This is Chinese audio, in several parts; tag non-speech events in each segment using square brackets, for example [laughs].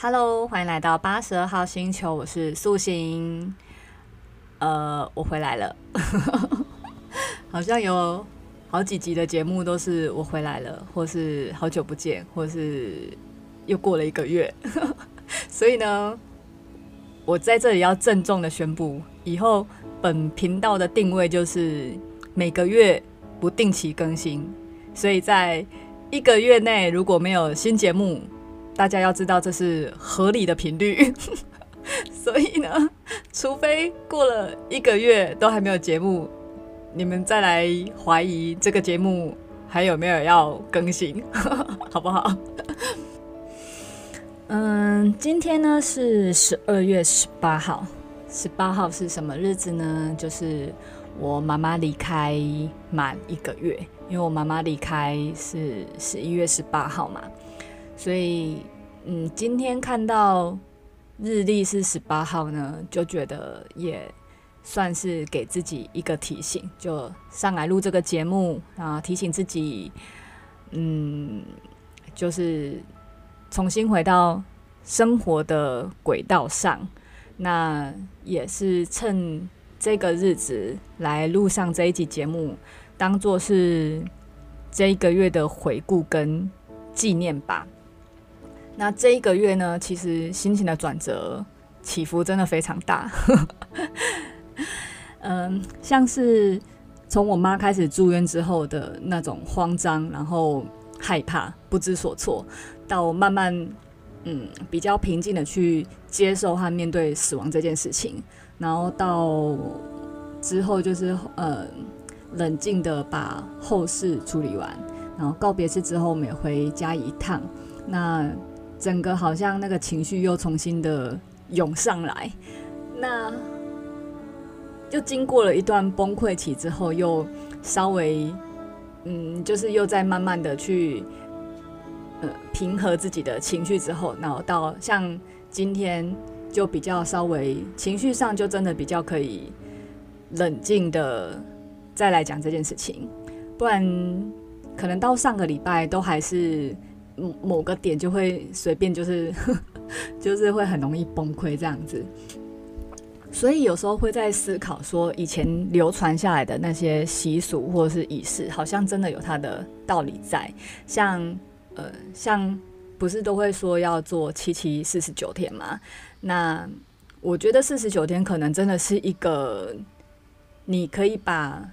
Hello，欢迎来到八十二号星球，我是素心。呃，我回来了，[laughs] 好像有好几集的节目都是我回来了，或是好久不见，或是又过了一个月，[laughs] 所以呢，我在这里要郑重的宣布，以后本频道的定位就是每个月不定期更新，所以在一个月内如果没有新节目。大家要知道，这是合理的频率，[laughs] 所以呢，除非过了一个月都还没有节目，你们再来怀疑这个节目还有没有要更新，[laughs] 好不好？嗯，今天呢是十二月十八号，十八号是什么日子呢？就是我妈妈离开满一个月，因为我妈妈离开是十一月十八号嘛。所以，嗯，今天看到日历是十八号呢，就觉得也算是给自己一个提醒，就上来录这个节目啊，提醒自己，嗯，就是重新回到生活的轨道上。那也是趁这个日子来录上这一集节目，当做是这一个月的回顾跟纪念吧。那这一个月呢，其实心情的转折起伏真的非常大。[laughs] 嗯，像是从我妈开始住院之后的那种慌张，然后害怕、不知所措，到慢慢嗯比较平静的去接受和面对死亡这件事情，然后到之后就是呃冷静的把后事处理完，然后告别式之后，我们也回家一趟。那整个好像那个情绪又重新的涌上来，那又经过了一段崩溃期之后，又稍微嗯，就是又在慢慢的去呃平和自己的情绪之后，然后到像今天就比较稍微情绪上就真的比较可以冷静的再来讲这件事情，不然可能到上个礼拜都还是。某个点就会随便，就是 [laughs] 就是会很容易崩溃这样子，所以有时候会在思考说，以前流传下来的那些习俗或者是仪式，好像真的有它的道理在。像呃，像不是都会说要做七七四十九天吗？那我觉得四十九天可能真的是一个，你可以把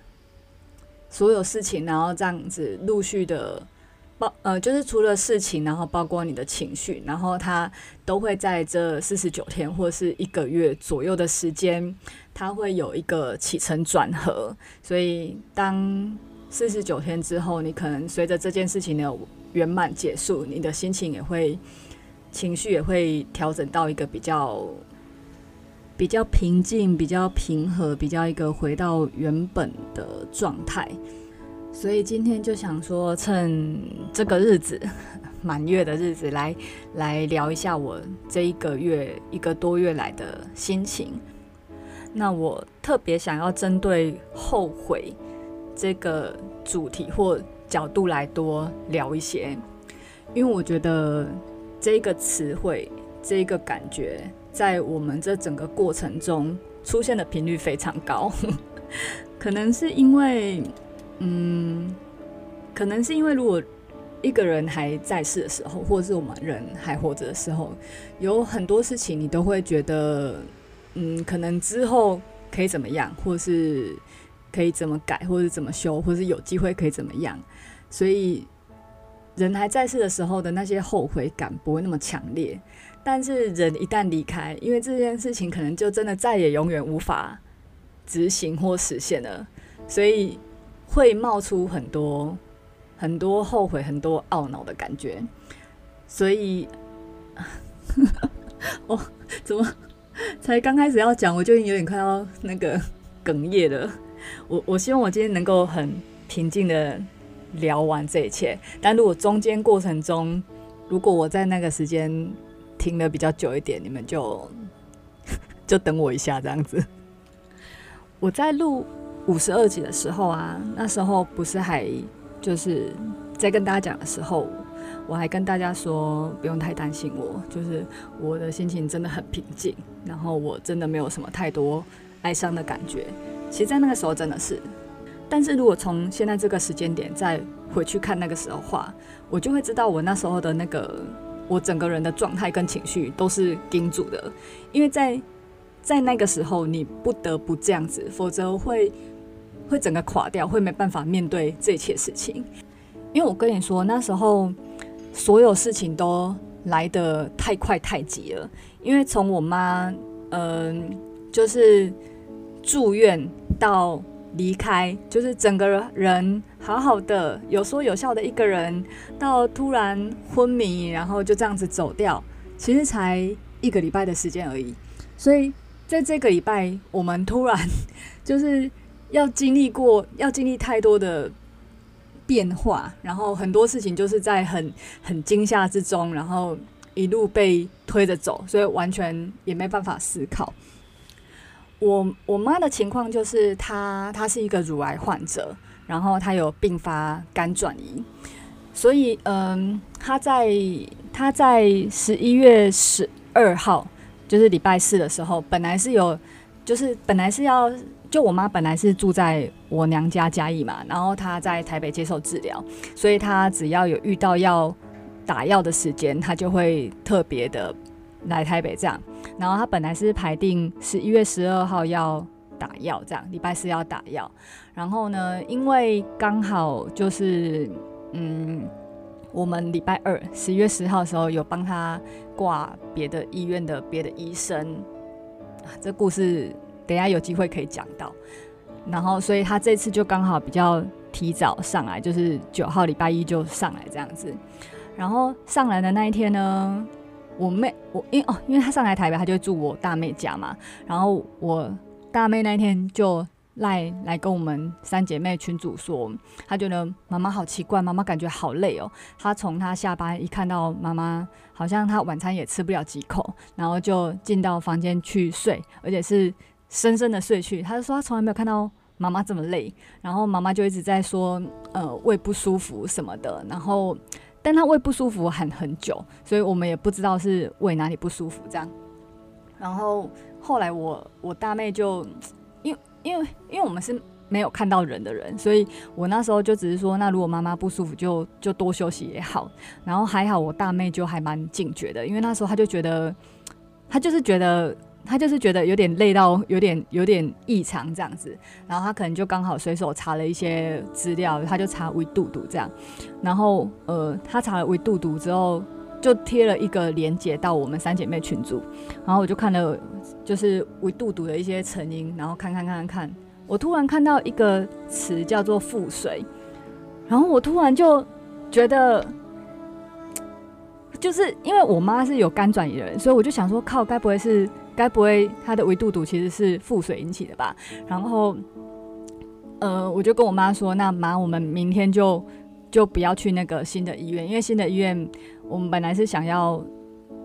所有事情，然后这样子陆续的。包呃，就是除了事情，然后包括你的情绪，然后它都会在这四十九天或是一个月左右的时间，它会有一个起承转合。所以当四十九天之后，你可能随着这件事情的圆满结束，你的心情也会，情绪也会调整到一个比较比较平静、比较平和、比较一个回到原本的状态。所以今天就想说，趁这个日子，[laughs] 满月的日子，来来聊一下我这一个月一个多月来的心情。那我特别想要针对后悔这个主题或角度来多聊一些，因为我觉得这个词汇、这个感觉，在我们这整个过程中出现的频率非常高，[laughs] 可能是因为。嗯，可能是因为如果一个人还在世的时候，或者是我们人还活着的时候，有很多事情你都会觉得，嗯，可能之后可以怎么样，或是可以怎么改，或是怎么修，或是有机会可以怎么样。所以人还在世的时候的那些后悔感不会那么强烈，但是人一旦离开，因为这件事情可能就真的再也永远无法执行或实现了，所以。会冒出很多很多后悔、很多懊恼的感觉，所以，我 [laughs] 怎么才刚开始要讲，我就已经有点快要那个哽咽了。我我希望我今天能够很平静的聊完这一切，但如果中间过程中，如果我在那个时间停的比较久一点，你们就 [laughs] 就等我一下，这样子。我在录。五十二集的时候啊，那时候不是还就是在跟大家讲的时候，我还跟大家说不用太担心我，就是我的心情真的很平静，然后我真的没有什么太多哀伤的感觉。其实，在那个时候真的是，但是如果从现在这个时间点再回去看那个时候的话，我就会知道我那时候的那个我整个人的状态跟情绪都是盯住的，因为在在那个时候你不得不这样子，否则会会整个垮掉，会没办法面对这一切事情。因为我跟你说，那时候所有事情都来得太快太急了。因为从我妈，嗯、就是住院到离开，就是整个人好好的、有说有笑的一个人，到突然昏迷，然后就这样子走掉，其实才一个礼拜的时间而已。所以在这个礼拜，我们突然就是要经历过，要经历太多的。变化，然后很多事情就是在很很惊吓之中，然后一路被推着走，所以完全也没办法思考。我我妈的情况就是她她是一个乳癌患者，然后她有并发肝转移，所以嗯，她在她在十一月十二号，就是礼拜四的时候，本来是有，就是本来是要。就我妈本来是住在我娘家嘉义嘛，然后她在台北接受治疗，所以她只要有遇到要打药的时间，她就会特别的来台北这样。然后她本来是排定十一月十二号要打药，这样礼拜四要打药。然后呢，因为刚好就是嗯，我们礼拜二十一月十号的时候有帮她挂别的医院的别的医生啊，这故事。等下有机会可以讲到，然后所以他这次就刚好比较提早上来，就是九号礼拜一就上来这样子。然后上来的那一天呢，我妹我因哦，因为他上来台北，他就住我大妹家嘛。然后我大妹那一天就赖来跟我们三姐妹群主说，她觉得妈妈好奇怪，妈妈感觉好累哦。她从她下班一看到妈妈，好像她晚餐也吃不了几口，然后就进到房间去睡，而且是。深深的睡去，他就说他从来没有看到妈妈这么累，然后妈妈就一直在说，呃，胃不舒服什么的，然后，但他胃不舒服很很久，所以我们也不知道是胃哪里不舒服这样。然后后来我我大妹就，因因为因为我们是没有看到人的人，所以我那时候就只是说，那如果妈妈不舒服就就多休息也好。然后还好我大妹就还蛮警觉的，因为那时候她就觉得，她就是觉得。他就是觉得有点累到有点有点异常这样子，然后他可能就刚好随手查了一些资料，他就查胃肚肚这样，然后呃他查了胃肚肚之后，就贴了一个连接到我们三姐妹群组，然后我就看了就是胃肚肚的一些成因，然后看看看看看，我突然看到一个词叫做腹水，然后我突然就觉得，就是因为我妈是有肝转移的人，所以我就想说靠，该不会是。该不会他的维度肚其实是腹水引起的吧？然后，呃，我就跟我妈说：“那妈，我们明天就就不要去那个新的医院，因为新的医院我们本来是想要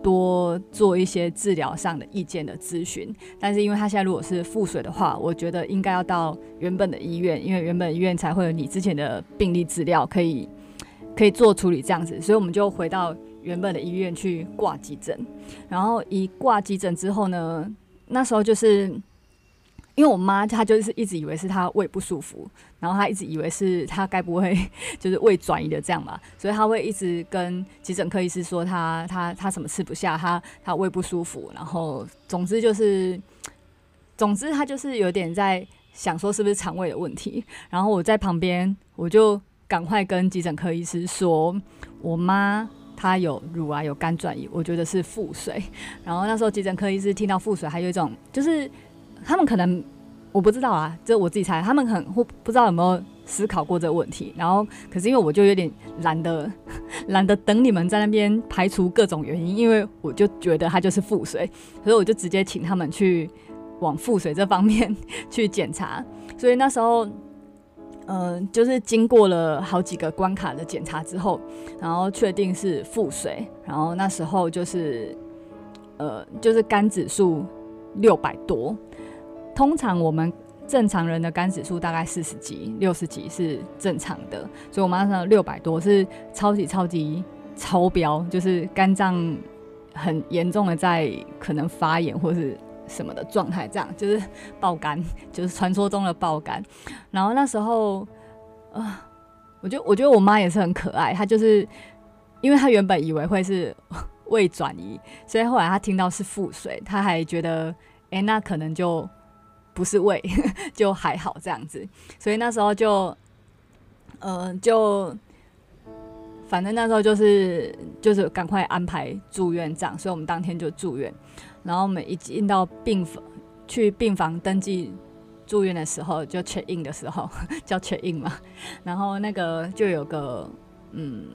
多做一些治疗上的意见的咨询，但是因为他现在如果是腹水的话，我觉得应该要到原本的医院，因为原本医院才会有你之前的病历资料可以可以做处理这样子，所以我们就回到。”原本的医院去挂急诊，然后一挂急诊之后呢，那时候就是因为我妈她就是一直以为是她胃不舒服，然后她一直以为是她该不会 [laughs] 就是胃转移的这样吧，所以她会一直跟急诊科医师说她她她什么吃不下，她她胃不舒服，然后总之就是总之她就是有点在想说是不是肠胃的问题，然后我在旁边我就赶快跟急诊科医师说我妈。他有乳癌，有肝转移，我觉得是腹水。[laughs] 然后那时候急诊科医师听到腹水，还有一种就是他们可能我不知道啊，这我自己猜，他们很不不知道有没有思考过这个问题。然后可是因为我就有点懒得 [laughs] 懒得等你们在那边排除各种原因，因为我就觉得他就是腹水，所以我就直接请他们去往腹水这方面 [laughs] 去检查。所以那时候。嗯、就是经过了好几个关卡的检查之后，然后确定是腹水，然后那时候就是，呃，就是肝指数六百多。通常我们正常人的肝指数大概四十几、六十几是正常的，所以我们那时候六百多是超级超级超标，就是肝脏很严重的在可能发炎或是什么的状态，这样就是爆肝，[laughs] 就是传说中的爆肝。然后那时候，啊、呃，我觉得我觉得我妈也是很可爱，她就是因为她原本以为会是胃转移，所以后来她听到是腹水，她还觉得，哎、那可能就不是胃，[laughs] 就还好这样子。所以那时候就，嗯、就。反正那时候就是就是赶快安排住院这样，所以我们当天就住院。然后我们一进到病房，去病房登记住院的时候，就 check in 的时候叫 check in 嘛。然后那个就有个嗯，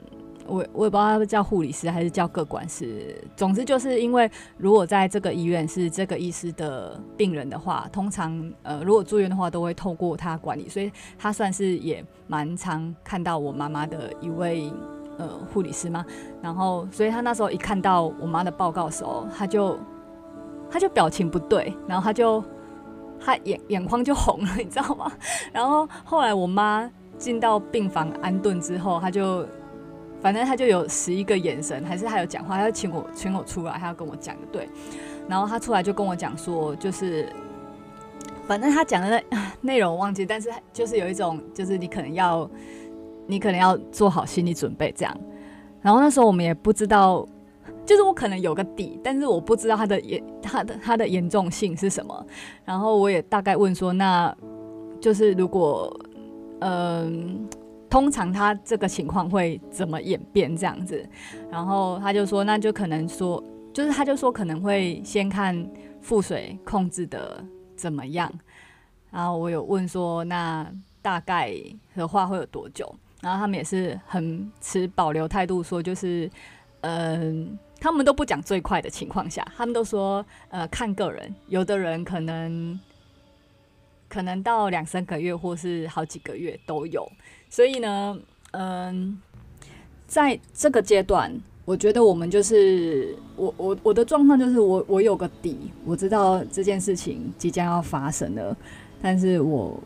我我也不知道他叫护理师还是叫个管师。总之就是因为如果在这个医院是这个医师的病人的话，通常呃如果住院的话都会透过他管理，所以他算是也蛮常看到我妈妈的一位。呃，护理师嘛？然后，所以他那时候一看到我妈的报告的时候，他就他就表情不对，然后他就他眼眼眶就红了，[laughs] 你知道吗？然后后来我妈进到病房安顿之后，他就反正他就有十一个眼神，还是他有讲话，他要请我请我出来，他要跟我讲的对。然后他出来就跟我讲说，就是反正他讲的那内容我忘记，但是就是有一种，就是你可能要。你可能要做好心理准备，这样。然后那时候我们也不知道，就是我可能有个底，但是我不知道它的严，它的它的严重性是什么。然后我也大概问说，那就是如果，嗯，通常他这个情况会怎么演变这样子？然后他就说，那就可能说，就是他就说可能会先看腹水控制的怎么样。然后我有问说，那大概的话会有多久？然后他们也是很持保留态度，说就是，嗯、他们都不讲最快的情况下，他们都说，呃，看个人，有的人可能可能到两三个月，或是好几个月都有。所以呢，嗯、在这个阶段，我觉得我们就是我我我的状况就是我我有个底，我知道这件事情即将要发生了，但是我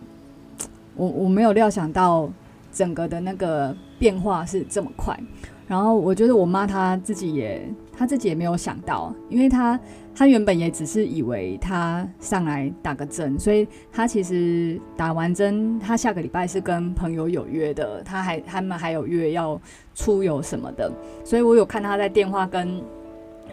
我我没有料想到。整个的那个变化是这么快，然后我觉得我妈她自己也，他自己也没有想到，因为他他原本也只是以为他上来打个针，所以他其实打完针，他下个礼拜是跟朋友有约的，他还他们还有约要出游什么的，所以我有看他在电话跟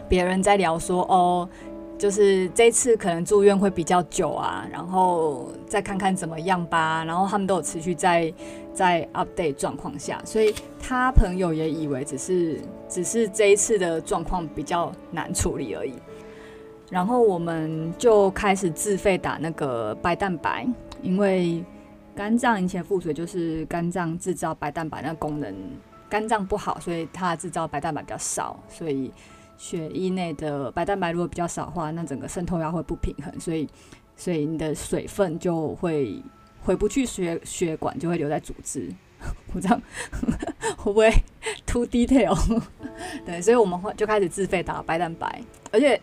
别人在聊说哦。就是这次可能住院会比较久啊，然后再看看怎么样吧。然后他们都有持续在在 update 状况下，所以他朋友也以为只是只是这一次的状况比较难处理而已。然后我们就开始自费打那个白蛋白，因为肝脏以前腹水就是肝脏制造白蛋白那功能，肝脏不好，所以它制造白蛋白比较少，所以。血液内的白蛋白如果比较少的话，那整个渗透压会不平衡，所以所以你的水分就会回不去血血管，就会留在组织。[laughs] 我这样会不会 too detail？[laughs] 对，所以我们会就开始自费打白蛋白，而且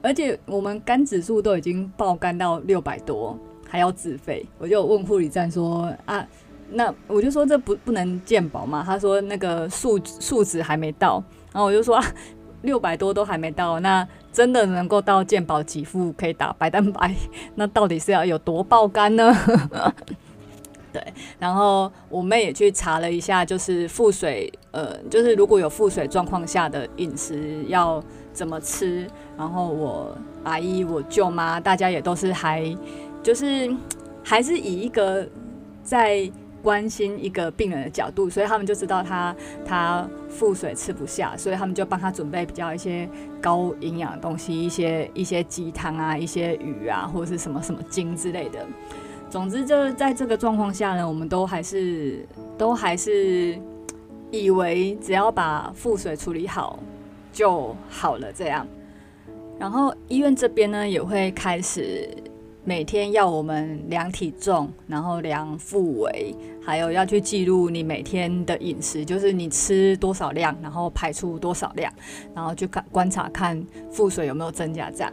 而且我们肝指数都已经爆肝到六百多，还要自费。我就问护理站说啊，那我就说这不不能健保嘛？他说那个数数值还没到，然后我就说。啊六百多都还没到，那真的能够到健保给付可以打白蛋白？[laughs] 那到底是要有多爆肝呢？[laughs] 对，然后我妹也去查了一下，就是腹水，呃，就是如果有腹水状况下的饮食要怎么吃。然后我阿姨、我舅妈，大家也都是还就是还是以一个在。关心一个病人的角度，所以他们就知道他他腹水吃不下，所以他们就帮他准备比较一些高营养的东西，一些一些鸡汤啊，一些鱼啊，或者是什么什么精之类的。总之，就是在这个状况下呢，我们都还是都还是以为只要把腹水处理好就好了这样。然后医院这边呢也会开始。每天要我们量体重，然后量腹围，还有要去记录你每天的饮食，就是你吃多少量，然后排出多少量，然后去看观察看腹水有没有增加这样。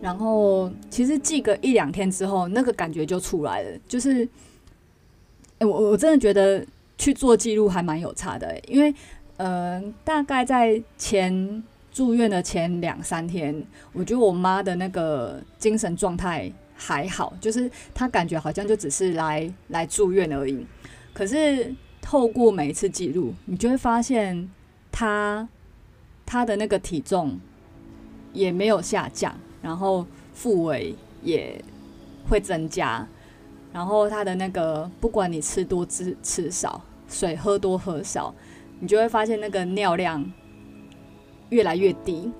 然后其实记个一两天之后，那个感觉就出来了，就是，欸、我我真的觉得去做记录还蛮有差的、因为。呃，大概在前住院的前两三天，我觉得我妈的那个精神状态还好，就是她感觉好像就只是来来住院而已。可是透过每一次记录，你就会发现她她的那个体重也没有下降，然后腹围也会增加，然后她的那个不管你吃多吃吃少，水喝多喝少，你就会发现那个尿量越来越低。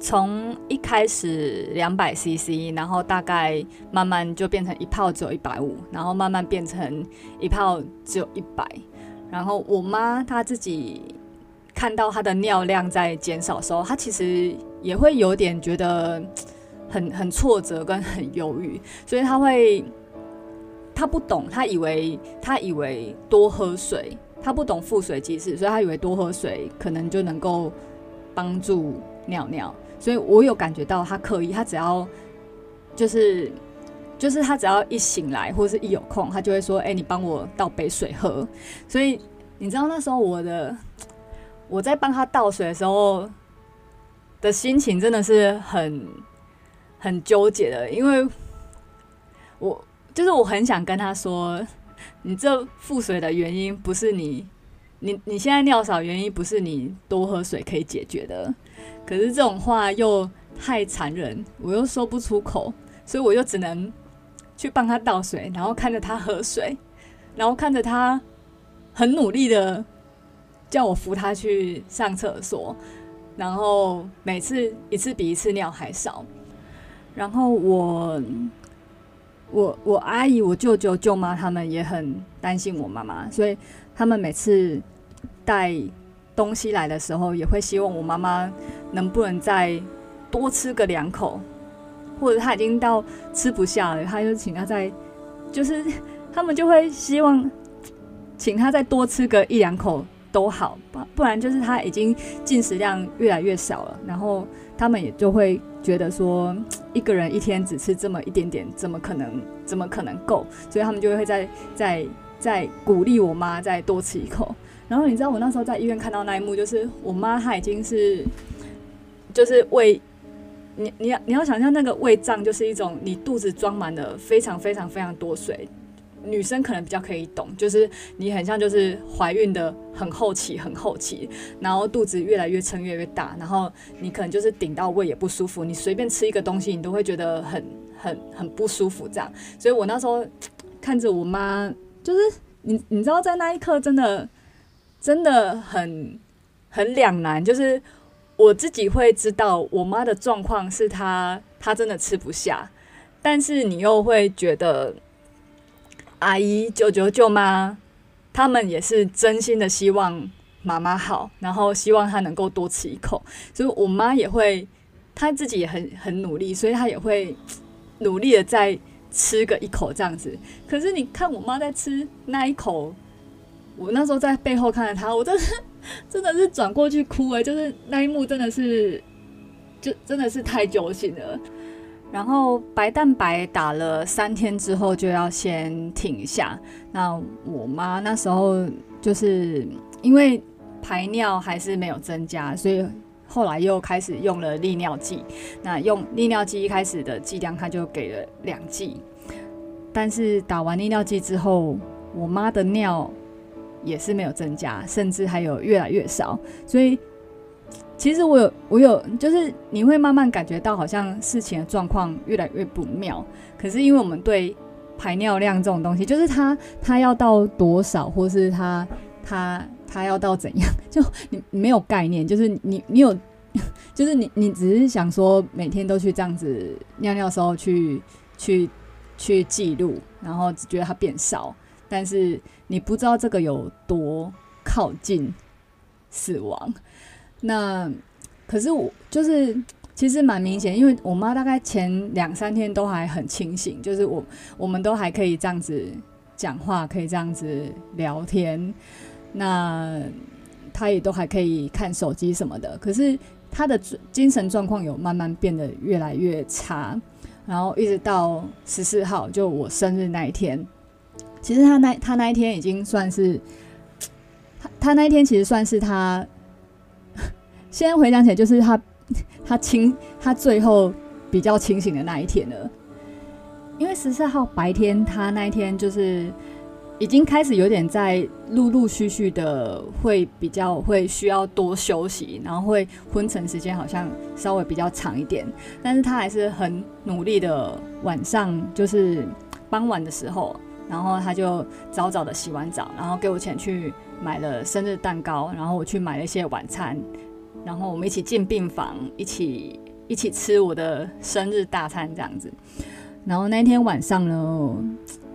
从一开始两百 CC，然后大概慢慢就变成一泡只有一百五，然后慢慢变成一泡只有一百。然后我妈她自己看到她的尿量在减少的时候，她其实也会有点觉得很很挫折跟很忧郁，所以她会她不懂，她以为她以为多喝水，她不懂腹水机制，所以她以为多喝水可能就能够帮助尿尿。所以我有感觉到他刻意，他只要就是就是他只要一醒来或者是一有空，他就会说：“哎、你帮我倒杯水喝。”所以你知道那时候我的我在帮他倒水的时候的心情真的是很很纠结的，因为我就是我很想跟他说：“你这腹水的原因不是你你你现在尿少原因不是你多喝水可以解决的。”可是这种话又太残忍，我又说不出口，所以我就只能去帮他倒水，然后看着他喝水，然后看着他很努力的叫我扶他去上厕所，然后每次一次比一次尿还少，然后我我我阿姨、我舅舅、舅妈他们也很担心我妈妈，所以他们每次带东西来的时候，也会希望我妈妈。能不能再多吃个两口，或者他已经到吃不下了，他就请他再，就是他们就会希望请他再多吃个一两口都好，不不然就是他已经进食量越来越少了，然后他们也就会觉得说一个人一天只吃这么一点点，怎么可能怎么可能够？所以他们就会在在在鼓励我妈再多吃一口。然后你知道我那时候在医院看到那一幕，就是我妈她已经是。就是胃，你你要你要想象那个胃胀，就是一种你肚子装满了非常非常非常多水。女生可能比较可以懂，就是你很像就是怀孕的很后期很后期，然后肚子越来越撑越来越大，然后你可能就是顶到胃也不舒服，你随便吃一个东西你都会觉得很很很不舒服这样。所以我那时候看着我妈，就是你你知道在那一刻真的真的很很两难，就是。我自己会知道，我妈的状况是她，她真的吃不下，但是你又会觉得，阿姨、舅舅、舅妈，他们也是真心的希望妈妈好，然后希望她能够多吃一口，所以我妈也会，她自己也很很努力，所以她也会努力的在吃个一口这样子。可是你看我妈在吃那一口，我那时候在背后看着她，我真的。[laughs] 真的是转过去哭哎，就是那一幕真的是，就真的是太揪心了。然后白蛋白打了三天之后就要先停下。那我妈那时候就是因为排尿还是没有增加，所以后来又开始用了利尿剂。那用利尿剂一开始的剂量，他就给了两剂。但是打完利尿剂之后，我妈的尿。也是没有增加，甚至还有越来越少。所以，其实我有，我有，就是你会慢慢感觉到，好像事情的状况越来越不妙。可是，因为我们对排尿量这种东西，就是它它要到多少，或是它它他要到怎样，[laughs] 就你没有概念。就是你你有，[laughs] 就是你你只是想说每天都去这样子尿尿时候去去去记录，然后只觉得它变少。但是你不知道这个有多靠近死亡，那可是我就是其实蛮明显，因为我妈大概前两三天都还很清醒，就是我我们都还可以这样子讲话，可以这样子聊天，那他也都还可以看手机什么的。可是他的精神状况有慢慢变得越来越差，然后一直到十四号，就我生日那一天。其实他那他那一天已经算是，[tsk] 他他那一天其实算是他，现在回想起来就是他他清他最后比较清醒的那一天了，因为十四号白天他那一天就是。已经开始有点在陆陆续续的会比较会需要多休息，然后会昏沉时间好像稍微比较长一点，但是他还是很努力的。晚上就是傍晚的时候，然后他就早早的洗完澡，然后给我钱去买了生日蛋糕，然后我去买了一些晚餐，然后我们一起进病房，一起一起吃我的生日大餐这样子。然后那天晚上呢，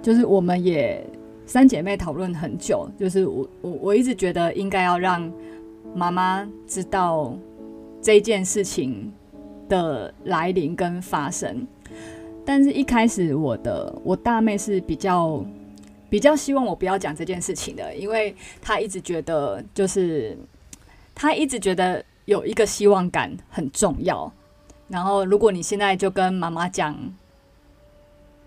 就是我们也。三姐妹讨论很久，就是我我我一直觉得应该要让妈妈知道这件事情的来临跟发生，但是一开始我的我大妹是比较比较希望我不要讲这件事情的，因为她一直觉得就是她一直觉得有一个希望感很重要，然后如果你现在就跟妈妈讲。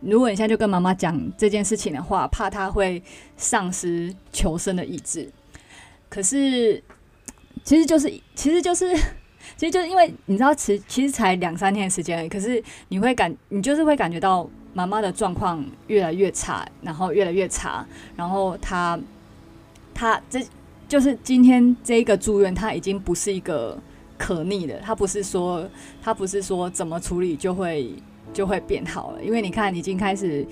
如果你现在就跟妈妈讲这件事情的话，怕她会丧失求生的意志。可是，其实就是，其实就是，[laughs] 其实就是因为你知道，其其实才两三天的时间。可是你会感，你就是会感觉到妈妈的状况越来越差，然后越来越差，然后她，她这就是今天这一个住院，她已经不是一个可逆的，她不是说，她不是说怎么处理就会。就会变好了，因为你看，已经开始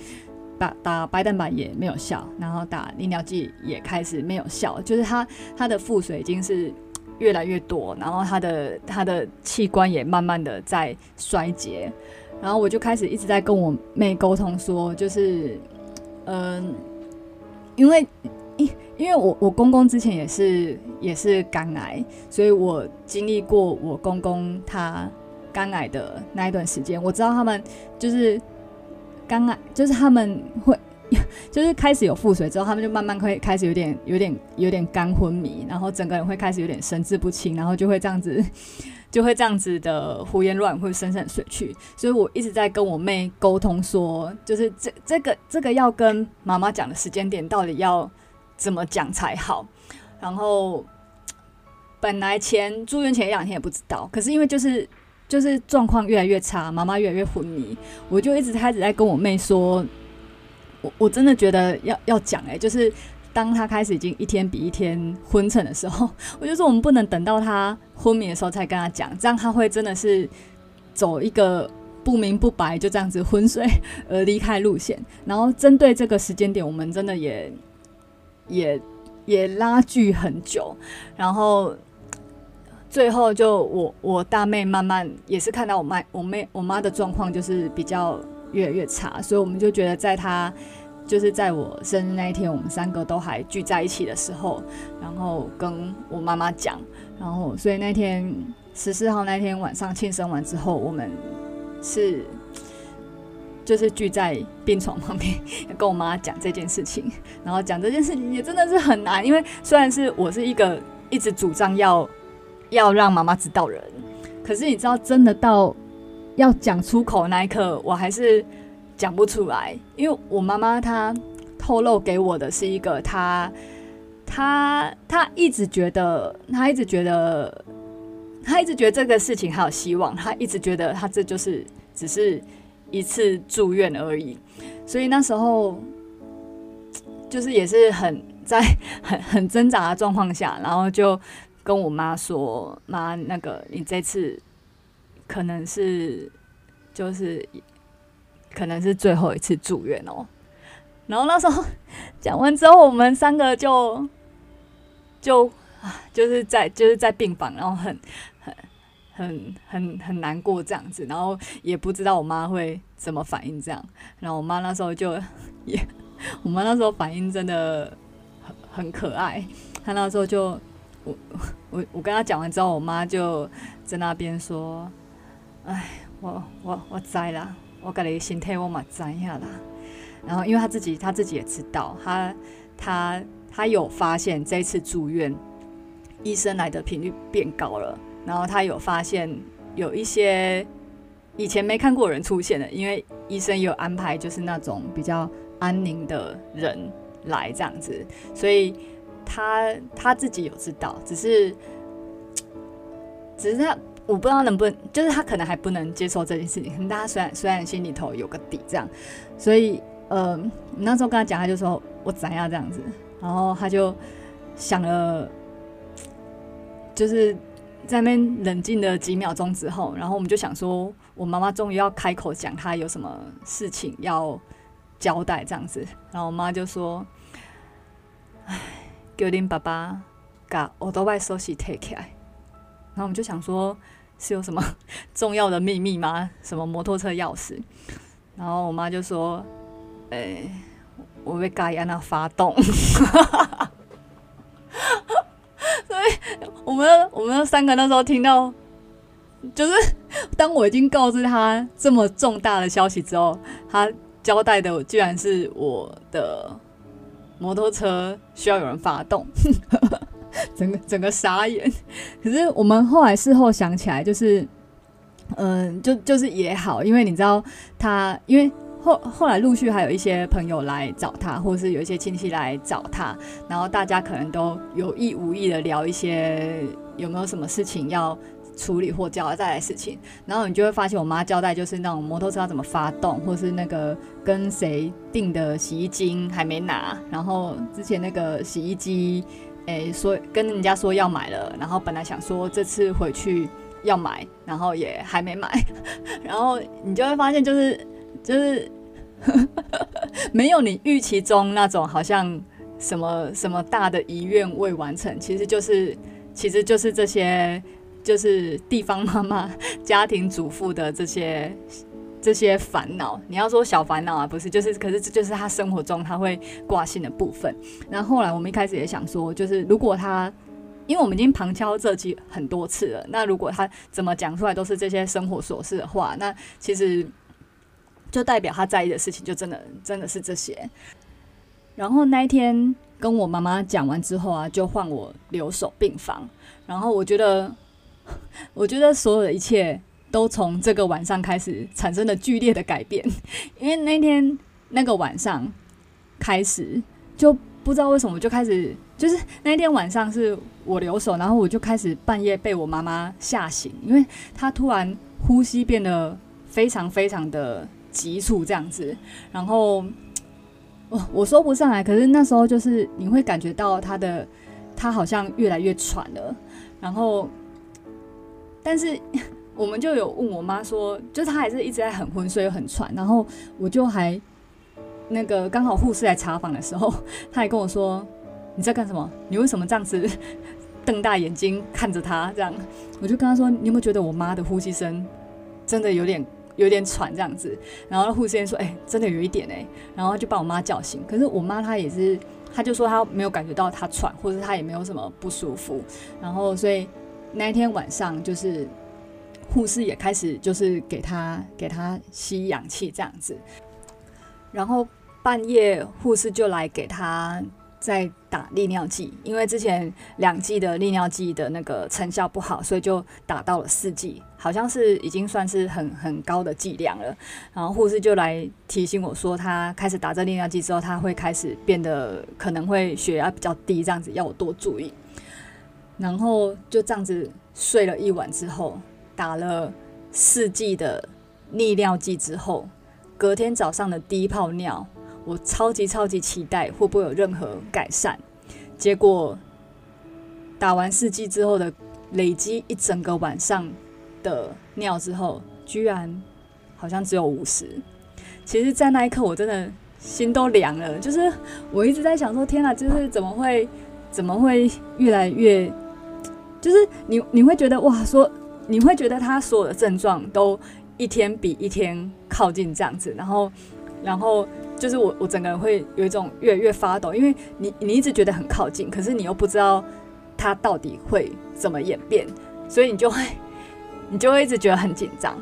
打打白蛋白也没有效，然后打利尿剂也开始没有效，就是他他的腹水已经是越来越多，然后他的他的器官也慢慢的在衰竭，然后我就开始一直在跟我妹沟通说，就是嗯、因为因因为我我公公之前也是也是肝癌，所以我经历过我公公他。肝癌的那一段时间，我知道他们就是肝癌，就是他们会 [laughs] 就是开始有腹水之后，他们就慢慢会开始有点有点有点肝昏迷，然后整个人会开始有点神志不清，然后就会这样子 [laughs] 就会这样子的胡言乱语，会深深睡去。所以我一直在跟我妹沟通说，就是这这个这个要跟妈妈讲的时间点到底要怎么讲才好。然后本来前住院前一两天也不知道，可是因为就是。就是状况越来越差，妈妈越来越昏迷，我就一直开始在跟我妹说，我我真的觉得要要讲哎，就是当她开始已经一天比一天昏沉的时候，[laughs] 我就说我们不能等到她昏迷的时候才跟她讲，这样她会真的是走一个不明不白就这样子昏睡而离开路线。[laughs] 然后针对这个时间点，我们真的也也也拉锯很久，然后。最后就我我大妹慢慢也是看到我妈我妹我妈的状况就是比较越来越差，所以我们就觉得在她就是在我生日那一天，我们三个都还聚在一起的时候，然后跟我妈妈讲，然后所以那天十四号那天晚上庆生完之后，我们是就是聚在病床旁边 [laughs] 跟我妈讲这件事情，然后讲这件事情也真的是很难，因为虽然是我是一个一直主张要。要让妈妈知道人，可是你知道，真的到要讲出口那一刻，我还是讲不出来，因为我妈妈她透露给我的是一个，她她她一直觉得，她一直觉得，她一直觉得这个事情还有希望，她一直觉得她这就是只是一次住院而已，所以那时候就是也是很在很很挣扎的状况下，然后就。跟我妈说：“妈，那个你这次可能是就是可能是最后一次住院哦。”然后那时候讲完之后，我们三个就就啊，就是在就是在病房，然后很很很很很难过这样子，然后也不知道我妈会怎么反应这样。然后我妈那时候就也，[laughs] 我妈那时候反应真的很很可爱，她那时候就。我我我跟他讲完之后，我妈就在那边说：“哎，我我我栽啦，我跟你心态我嘛知下啦。”然后，因为他自己他自己也知道，他他他有发现这次住院医生来的频率变高了，然后他有发现有一些以前没看过人出现的，因为医生有安排就是那种比较安宁的人来这样子，所以。他他自己有知道，只是只是他我不知道能不能，就是他可能还不能接受这件事情。但他虽然虽然心里头有个底，这样，所以呃，那时候跟他讲，他就说我怎样这样子，然后他就想了，就是在那边冷静了几秒钟之后，然后我们就想说，我妈妈终于要开口讲，她有什么事情要交代这样子，然后我妈就说。唉，叫恁爸爸把欧多拜收起 take 起来，然后我们就想说，是有什么 [laughs] 重要的秘密吗？什么摩托车钥匙？然后我妈就说，诶、我被盖亚那发动，[laughs] 所以我们我们三个那时候听到，就是当我已经告知他这么重大的消息之后，他交代的居然是我的。摩托车需要有人发动，[laughs] 整个整个傻眼。可是我们后来事后想起来，就是，嗯，就就是也好，因为你知道他，因为后后来陆续还有一些朋友来找他，或是有一些亲戚来找他，然后大家可能都有意无意的聊一些有没有什么事情要。处理或交代的事情，然后你就会发现，我妈交代就是那种摩托车要怎么发动，或是那个跟谁订的洗衣精还没拿，然后之前那个洗衣机，诶，说跟人家说要买了，然后本来想说这次回去要买，然后也还没买，[laughs] 然后你就会发现就是就是没有你预期中那种好像什么什么大的遗愿未完成，其实就是其实就是这些。就是地方妈妈、家庭主妇的这些这些烦恼，你要说小烦恼啊，不是，就是，可是这就是他生活中他会挂心的部分。那后，来我们一开始也想说，就是如果他，因为我们已经旁敲侧击很多次了，那如果他怎么讲出来都是这些生活琐事的话，那其实就代表他在意的事情就真的真的是这些。然后那一天跟我妈妈讲完之后啊，就换我留守病房，然后我觉得。[laughs] 我觉得所有的一切都从这个晚上开始产生了剧烈的改变，[laughs] 因为那天那个晚上开始就不知道为什么就开始，就是那天晚上是我留守，然后我就开始半夜被我妈妈吓醒，因为她突然呼吸变得非常非常的急促这样子，然后我我说不上来，可是那时候就是你会感觉到她的她好像越来越喘了，然后。但是 [laughs] 我们就有问我妈说，就是她还是一直在很昏睡又很喘，然后我就还那个刚好护士来查房的时候，[laughs] 她还跟我说，你在干什么？你为什么这样子 [laughs] 瞪大眼睛看着她？这样我就跟她说，你有没有觉得我妈的呼吸声真的有点有点喘这样子？然后护士也说，哎、真的有一点哎、然后就把我妈叫醒。可是我妈她也是，她就说她没有感觉到她喘，或者她也没有什么不舒服，然后所以。那一天晚上，就是护士也开始就是给他给他吸氧气这样子，然后半夜护士就来给他再打利尿剂，因为之前两剂的利尿剂的那个成效不好，所以就打到了四剂，好像是已经算是很很高的剂量了。然后护士就来提醒我说，他开始打这利尿剂之后，他会开始变得可能会血压比较低，这样子要我多注意。然后就这样子睡了一晚之后，打了四剂的利尿剂之后，隔天早上的第一泡尿，我超级超级期待会不会有任何改善。结果打完四剂之后的累积一整个晚上的尿之后，居然好像只有五十。其实，在那一刻我真的心都凉了，就是我一直在想说：天哪，就是怎么会怎么会越来越。就是你，你会觉得哇，说你会觉得他所有的症状都一天比一天靠近这样子，然后，然后就是我，我整个人会有一种越越发抖，因为你，你一直觉得很靠近，可是你又不知道他到底会怎么演变，所以你就会，[laughs] 你就会一直觉得很紧张，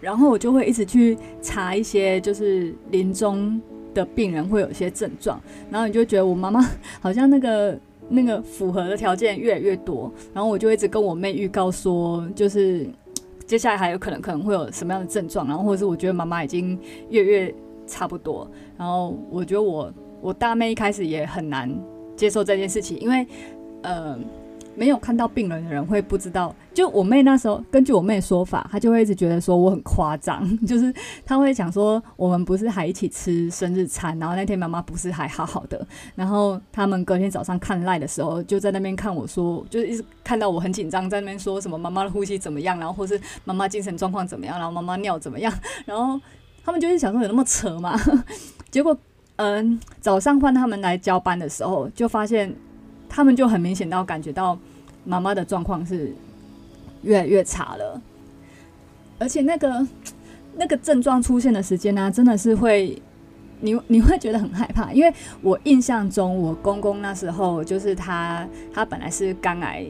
然后我就会一直去查一些就是临终的病人会有一些症状，然后你就觉得我妈妈好像那个。那个符合的条件越来越多，然后我就一直跟我妹预告说，就是接下来还有可能可能会有什么样的症状，然后或者是我觉得妈妈已经越越差不多，然后我觉得我我大妹一开始也很难接受这件事情，因为呃。没有看到病人的人会不知道，就我妹那时候，根据我妹说法，她就会一直觉得说我很夸张，[laughs] 就是她会讲说我们不是还一起吃生日餐，然后那天妈妈不是还好好的，然后他们隔天早上看赖的时候，就在那边看我说，就是一直看到我很紧张，在那边说什么妈妈的呼吸怎么样，然后或是妈妈精神状况怎么样，然后妈妈尿怎么样，然后他们就是想说有 [laughs] 那么扯吗？结果嗯、早上换他们来交班的时候，就发现。他们就很明显到感觉到妈妈的状况是越来越差了，而且那个那个症状出现的时间呢、真的是会你你会觉得很害怕，因为我印象中我公公那时候就是他他本来是肝癌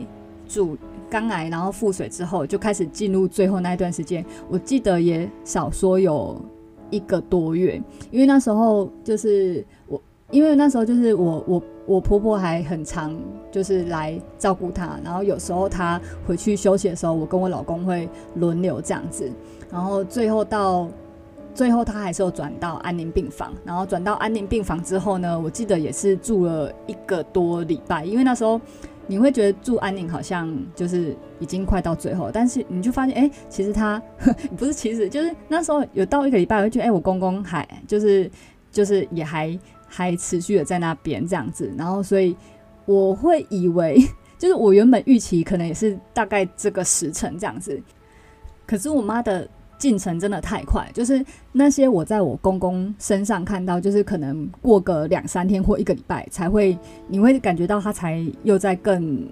住肝癌，然后腹水之后就开始进入最后那一段时间，我记得也少说有一个多月，因为那时候就是我。因为那时候就是我我我婆婆还很常就是来照顾她，然后有时候她回去休息的时候，我跟我老公会轮流这样子，然后最后到最后她还是有转到安宁病房，然后转到安宁病房之后呢，我记得也是住了一个多礼拜，因为那时候你会觉得住安宁好像就是已经快到最后，但是你就发现哎、其实他 [laughs] 不是，其实就是那时候有到一个礼拜，我就觉得哎、我公公还就是就是也还。还持续的在那边这样子，然后所以我会以为，就是我原本预期可能也是大概这个时辰这样子，可是我妈的进程真的太快，就是那些我在我公公身上看到，就是可能过个两三天或一个礼拜才会，你会感觉到他才又在更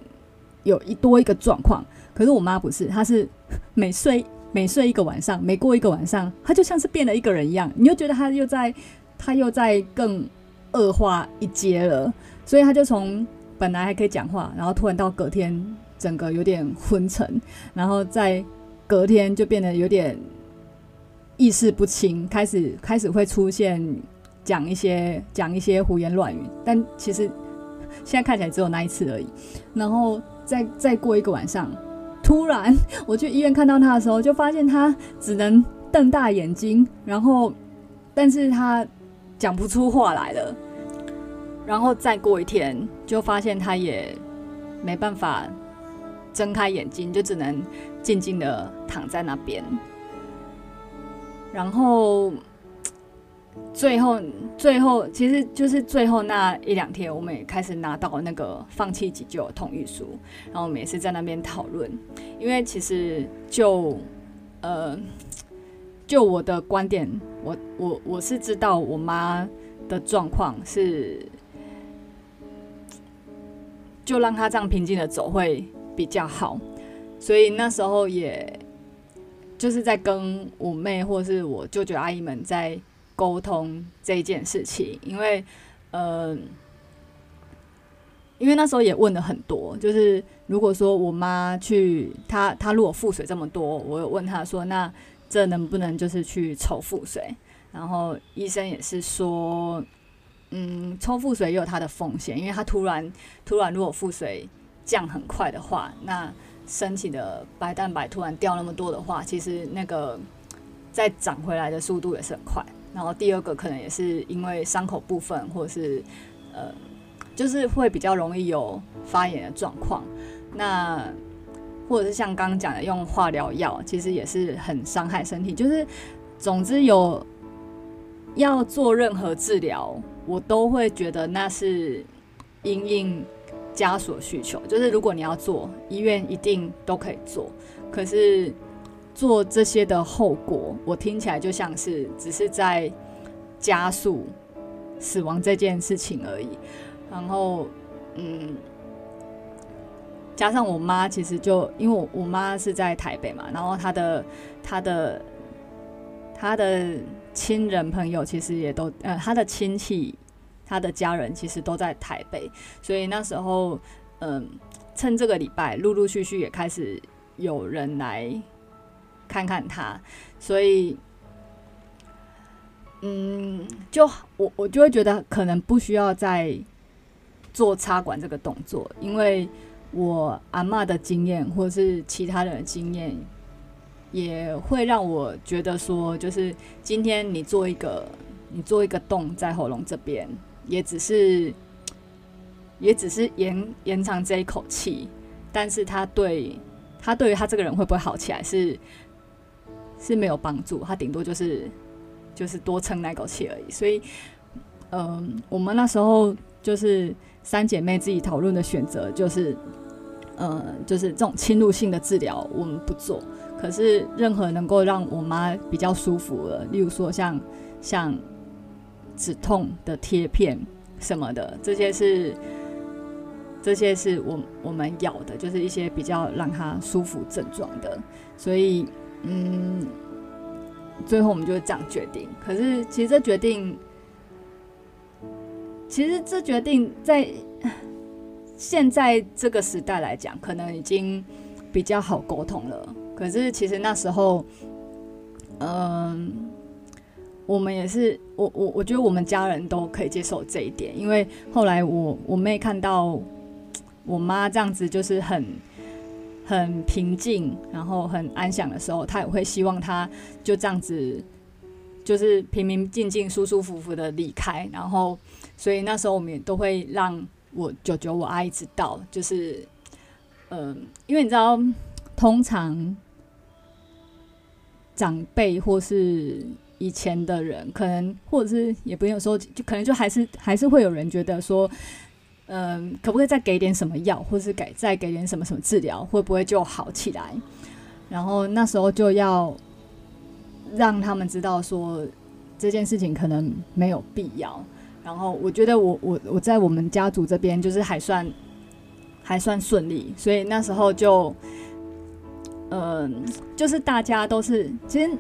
有一多一个状况，可是我妈不是，她是 [laughs] 每睡每睡一个晚上，每过一个晚上，她就像是变了一个人一样，你又觉得她又在，她又在更。恶化一阶了，所以他就从本来还可以讲话，然后突然到隔天整个有点昏沉，然后在隔天就变得有点意识不清，开始开始会出现讲一些讲一些胡言乱语，但其实现在看起来只有那一次而已。然后再再过一个晚上，突然我去医院看到他的时候，就发现他只能瞪大眼睛，然后但是他。讲不出话来了，然后再过一天，就发现他也没办法睁开眼睛，就只能静静的躺在那边。然后最后，最后其实就是最后那一两天，我们也开始拿到那个放弃急救的同意书，然后我们也是在那边讨论，因为其实就呃。就我的观点，我我我是知道我妈的状况是，就让她这样平静的走会比较好，所以那时候也就是在跟我妹或是我舅舅阿姨们在沟通这件事情，因为呃，因为那时候也问了很多，就是如果说我妈去，她她如果腹水这么多，我有问她说那。这能不能就是去抽腹水？然后医生也是说，嗯，抽腹水也有它的风险，因为它突然突然如果腹水降很快的话，那身体的白蛋白突然掉那么多的话，其实那个再长回来的速度也是很快。然后第二个可能也是因为伤口部分，或者是呃，就是会比较容易有发炎的状况。那或者是像刚刚讲的用化疗药，其实也是很伤害身体。就是，总之有要做任何治疗，我都会觉得那是因应家属需求。就是如果你要做，医院一定都可以做。可是做这些的后果，我听起来就像是只是在加速死亡这件事情而已。然后，嗯。加上我妈，其实就因为我我妈是在台北嘛，然后她的她的她的亲人朋友其实也都呃，她的亲戚、她的家人其实都在台北，所以那时候嗯，趁这个礼拜，陆陆续续也开始有人来看看她，所以嗯，就我我就会觉得可能不需要再做插管这个动作，因为。我阿嬷的经验，或是其他人的经验，也会让我觉得说，就是今天你做一个，你做一个洞在喉咙这边，也只是也只是延延长这一口气，但是他对他对于他这个人会不会好起来是是没有帮助，他顶多就是就是多撑那口气而已。所以，嗯、我们那时候就是三姐妹自己讨论的选择，就是呃，就是这种侵入性的治疗我们不做，可是任何能够让我妈比较舒服的，例如说像像止痛的贴片什么的，这些是。这些是我我们要的，就是一些比较让他舒服症状的，所以嗯，最后我们就这样决定。可是其实这决定，其实这决定在现在这个时代来讲，可能已经比较好沟通了。可是其实那时候，嗯，我们也是，我我我觉得我们家人都可以接受这一点，因为后来我我妹看到。我妈这样子就是很很平静，然后很安详的时候，她也会希望她就这样子，就是平平静静、舒舒服服的离开。然后，所以那时候我们也都会让我舅舅、我阿姨知道，就是，嗯、因为你知道，通常长辈或是以前的人，可能或者是也不用说，就可能就还是还是会有人觉得说。嗯，可不可以再给点什么药，或是给再给点什么什么治疗，会不会就好起来？然后那时候就要让他们知道说这件事情可能没有必要。然后我觉得我我我在我们家族这边就是还算还算顺利，所以那时候就嗯，就是大家都是其实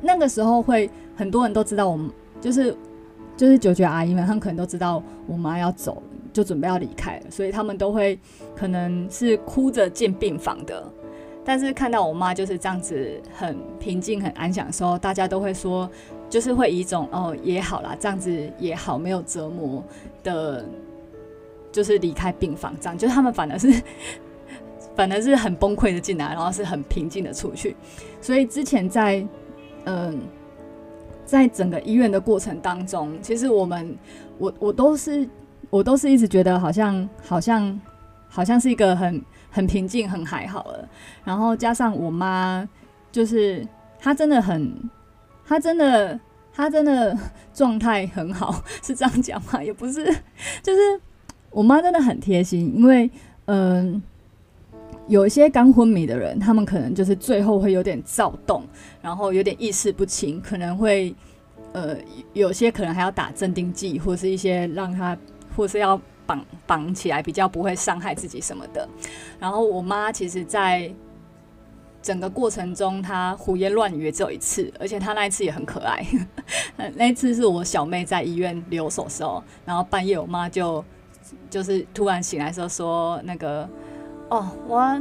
那个时候会很多人都知道我们就是就是九九阿姨们，他们可能都知道我妈要走。就准备要离开了，所以他们都会可能是哭着进病房的。但是看到我妈就是这样子很平静、很安详的时候，大家都会说，就是会以一种哦也好啦，这样子也好，没有折磨的，就是离开病房这样。就他们反而是 [laughs] 反而是很崩溃的进来，然后是很平静的出去。所以之前在嗯，在整个医院的过程当中，其实我们我我都是。我都是一直觉得好像好像好像是一个很很平静很还好了，然后加上我妈，就是她真的很，她真的她真的 [laughs] 状态很好，[laughs] 是这样讲吗？也不是，[laughs] 就是我妈真的很贴心，因为嗯，有一些刚昏迷的人，他们可能就是最后会有点躁动，然后有点意识不清，可能会呃有些可能还要打镇定剂或是一些让他。或是要绑绑起来，比较不会伤害自己什么的。然后我妈其实，在整个过程中，她胡言乱语只有一次，而且她那一次也很可爱。[laughs] 那一次是我小妹在医院留守的时候，然后半夜我妈就就是突然醒来时候说：“那个哦，我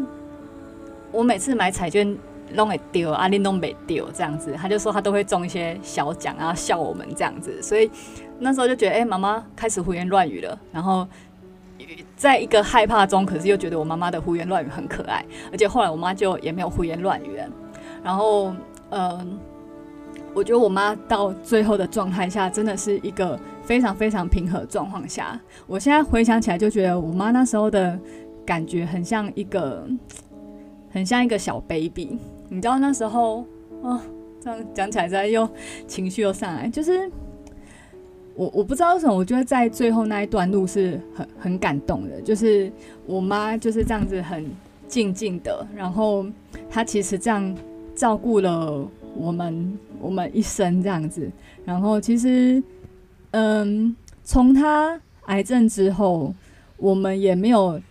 我每次买彩券弄会丢，阿玲弄没丢，这样子。”她就说她都会中一些小奖，然后笑我们这样子，所以。那时候就觉得，哎、妈妈开始胡言乱语了。然后，在一个害怕中，可是又觉得我妈妈的胡言乱语很可爱。而且后来我妈就也没有胡言乱语了。然后，嗯、我觉得我妈到最后的状态下，真的是一个非常非常平和状况下。我现在回想起来，就觉得我妈那时候的感觉很像一个，很像一个小 baby。你知道那时候，哦，这样讲起来，再又情绪又上来，就是。我我不知道为什么，我觉得在最后那一段路是很很感动的，就是我妈就是这样子很静静的，然后她其实这样照顾了我们我们一生这样子，然后其实嗯，从她癌症之后，我们也没有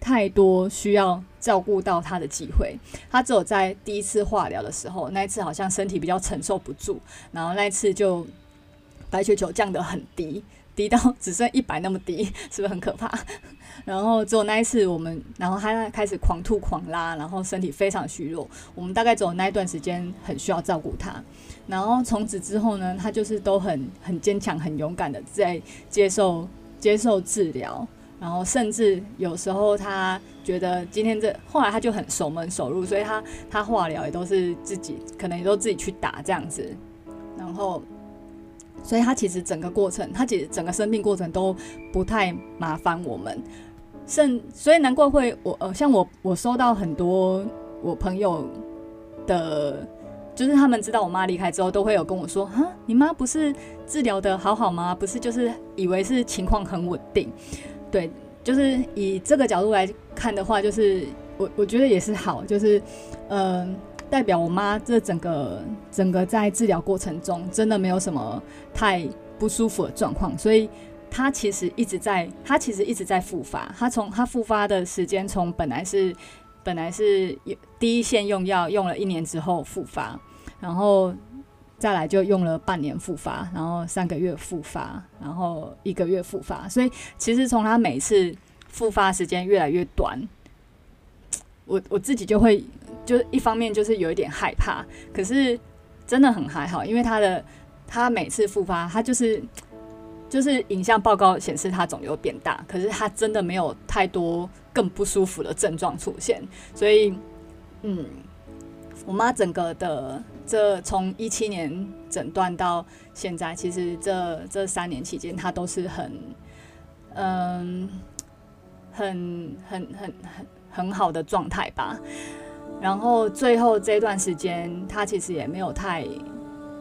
太多需要照顾到她的机会，她只有在第一次化疗的时候，那一次好像身体比较承受不住，然后那一次就。白血球降得很低，低到只剩一百那么低，[laughs] 是不是很可怕？[laughs] 然后只有那一次，我们然后他开始狂吐狂拉，然后身体非常虚弱。我们大概只有那一段时间很需要照顾他。然后从此之后呢，他就是都很很坚强、很勇敢的在接受接受治疗。然后甚至有时候他觉得今天这后来他就很守门守路，所以他他化疗也都是自己可能也都自己去打这样子。然后。所以他其实整个过程，他其实整个生病过程都不太麻烦我们，甚所以难怪会我呃，像我我收到很多我朋友的，就是他们知道我妈离开之后，都会有跟我说，哈，你妈不是治疗得好好吗？不是就是以为是情况很稳定，对，就是以这个角度来看的话，就是我我觉得也是好，就是嗯。代表我妈这整个整个在治疗过程中真的没有什么太不舒服的状况，所以她其实一直在，她其实一直在复发。她从她复发的时间从本来是本来是第一线用药用了一年之后复发，然后再来就用了半年复发，然后三个月复发，然后一个月复发。所以其实从她每次复发时间越来越短，我我自己就会。就一方面就是有一点害怕，可是真的很还好，因为他的他每次复发，他就是就是影像报告显示他肿瘤变大，可是他真的没有太多更不舒服的症状出现，所以嗯，我妈整个的这从一七年诊断到现在，其实这这三年期间，她都是很嗯很很很很很好的状态吧。然后最后这段时间，他其实也没有太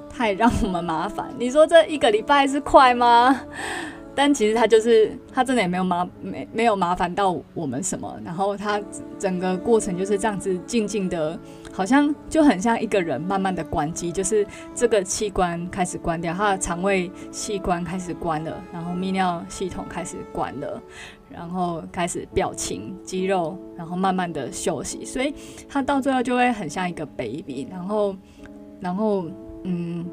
太让我们麻烦。你说这一个礼拜是快吗？[laughs] 但其实他就是他真的也没有麻没没有麻烦到我们什么。然后他整个过程就是这样子静静的，好像就很像一个人慢慢的关机，就是这个器官开始关掉，他的肠胃器官开始关了，然后泌尿系统开始关了。然后开始表情、肌肉，然后慢慢的休息，所以他到最后就会很像一个 baby。然后，然后，嗯，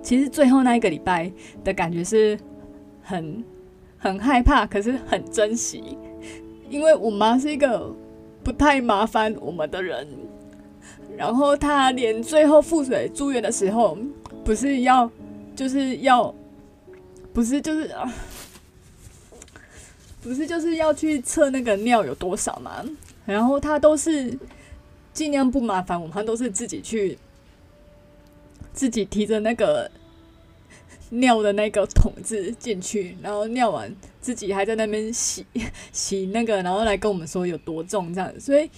其实最后那一个礼拜的感觉是很很害怕，可是很珍惜，因为我妈是一个不太麻烦我们的人。然后他连最后腹水住院的时候，不是要，就是要，不是就是啊。不是就是要去测那个尿有多少吗？然后他都是尽量不麻烦我们，他都是自己去，自己提着那个尿的那个桶子进去，然后尿完自己还在那边洗 [laughs] 洗那个，然后来跟我们说有多重这样。所以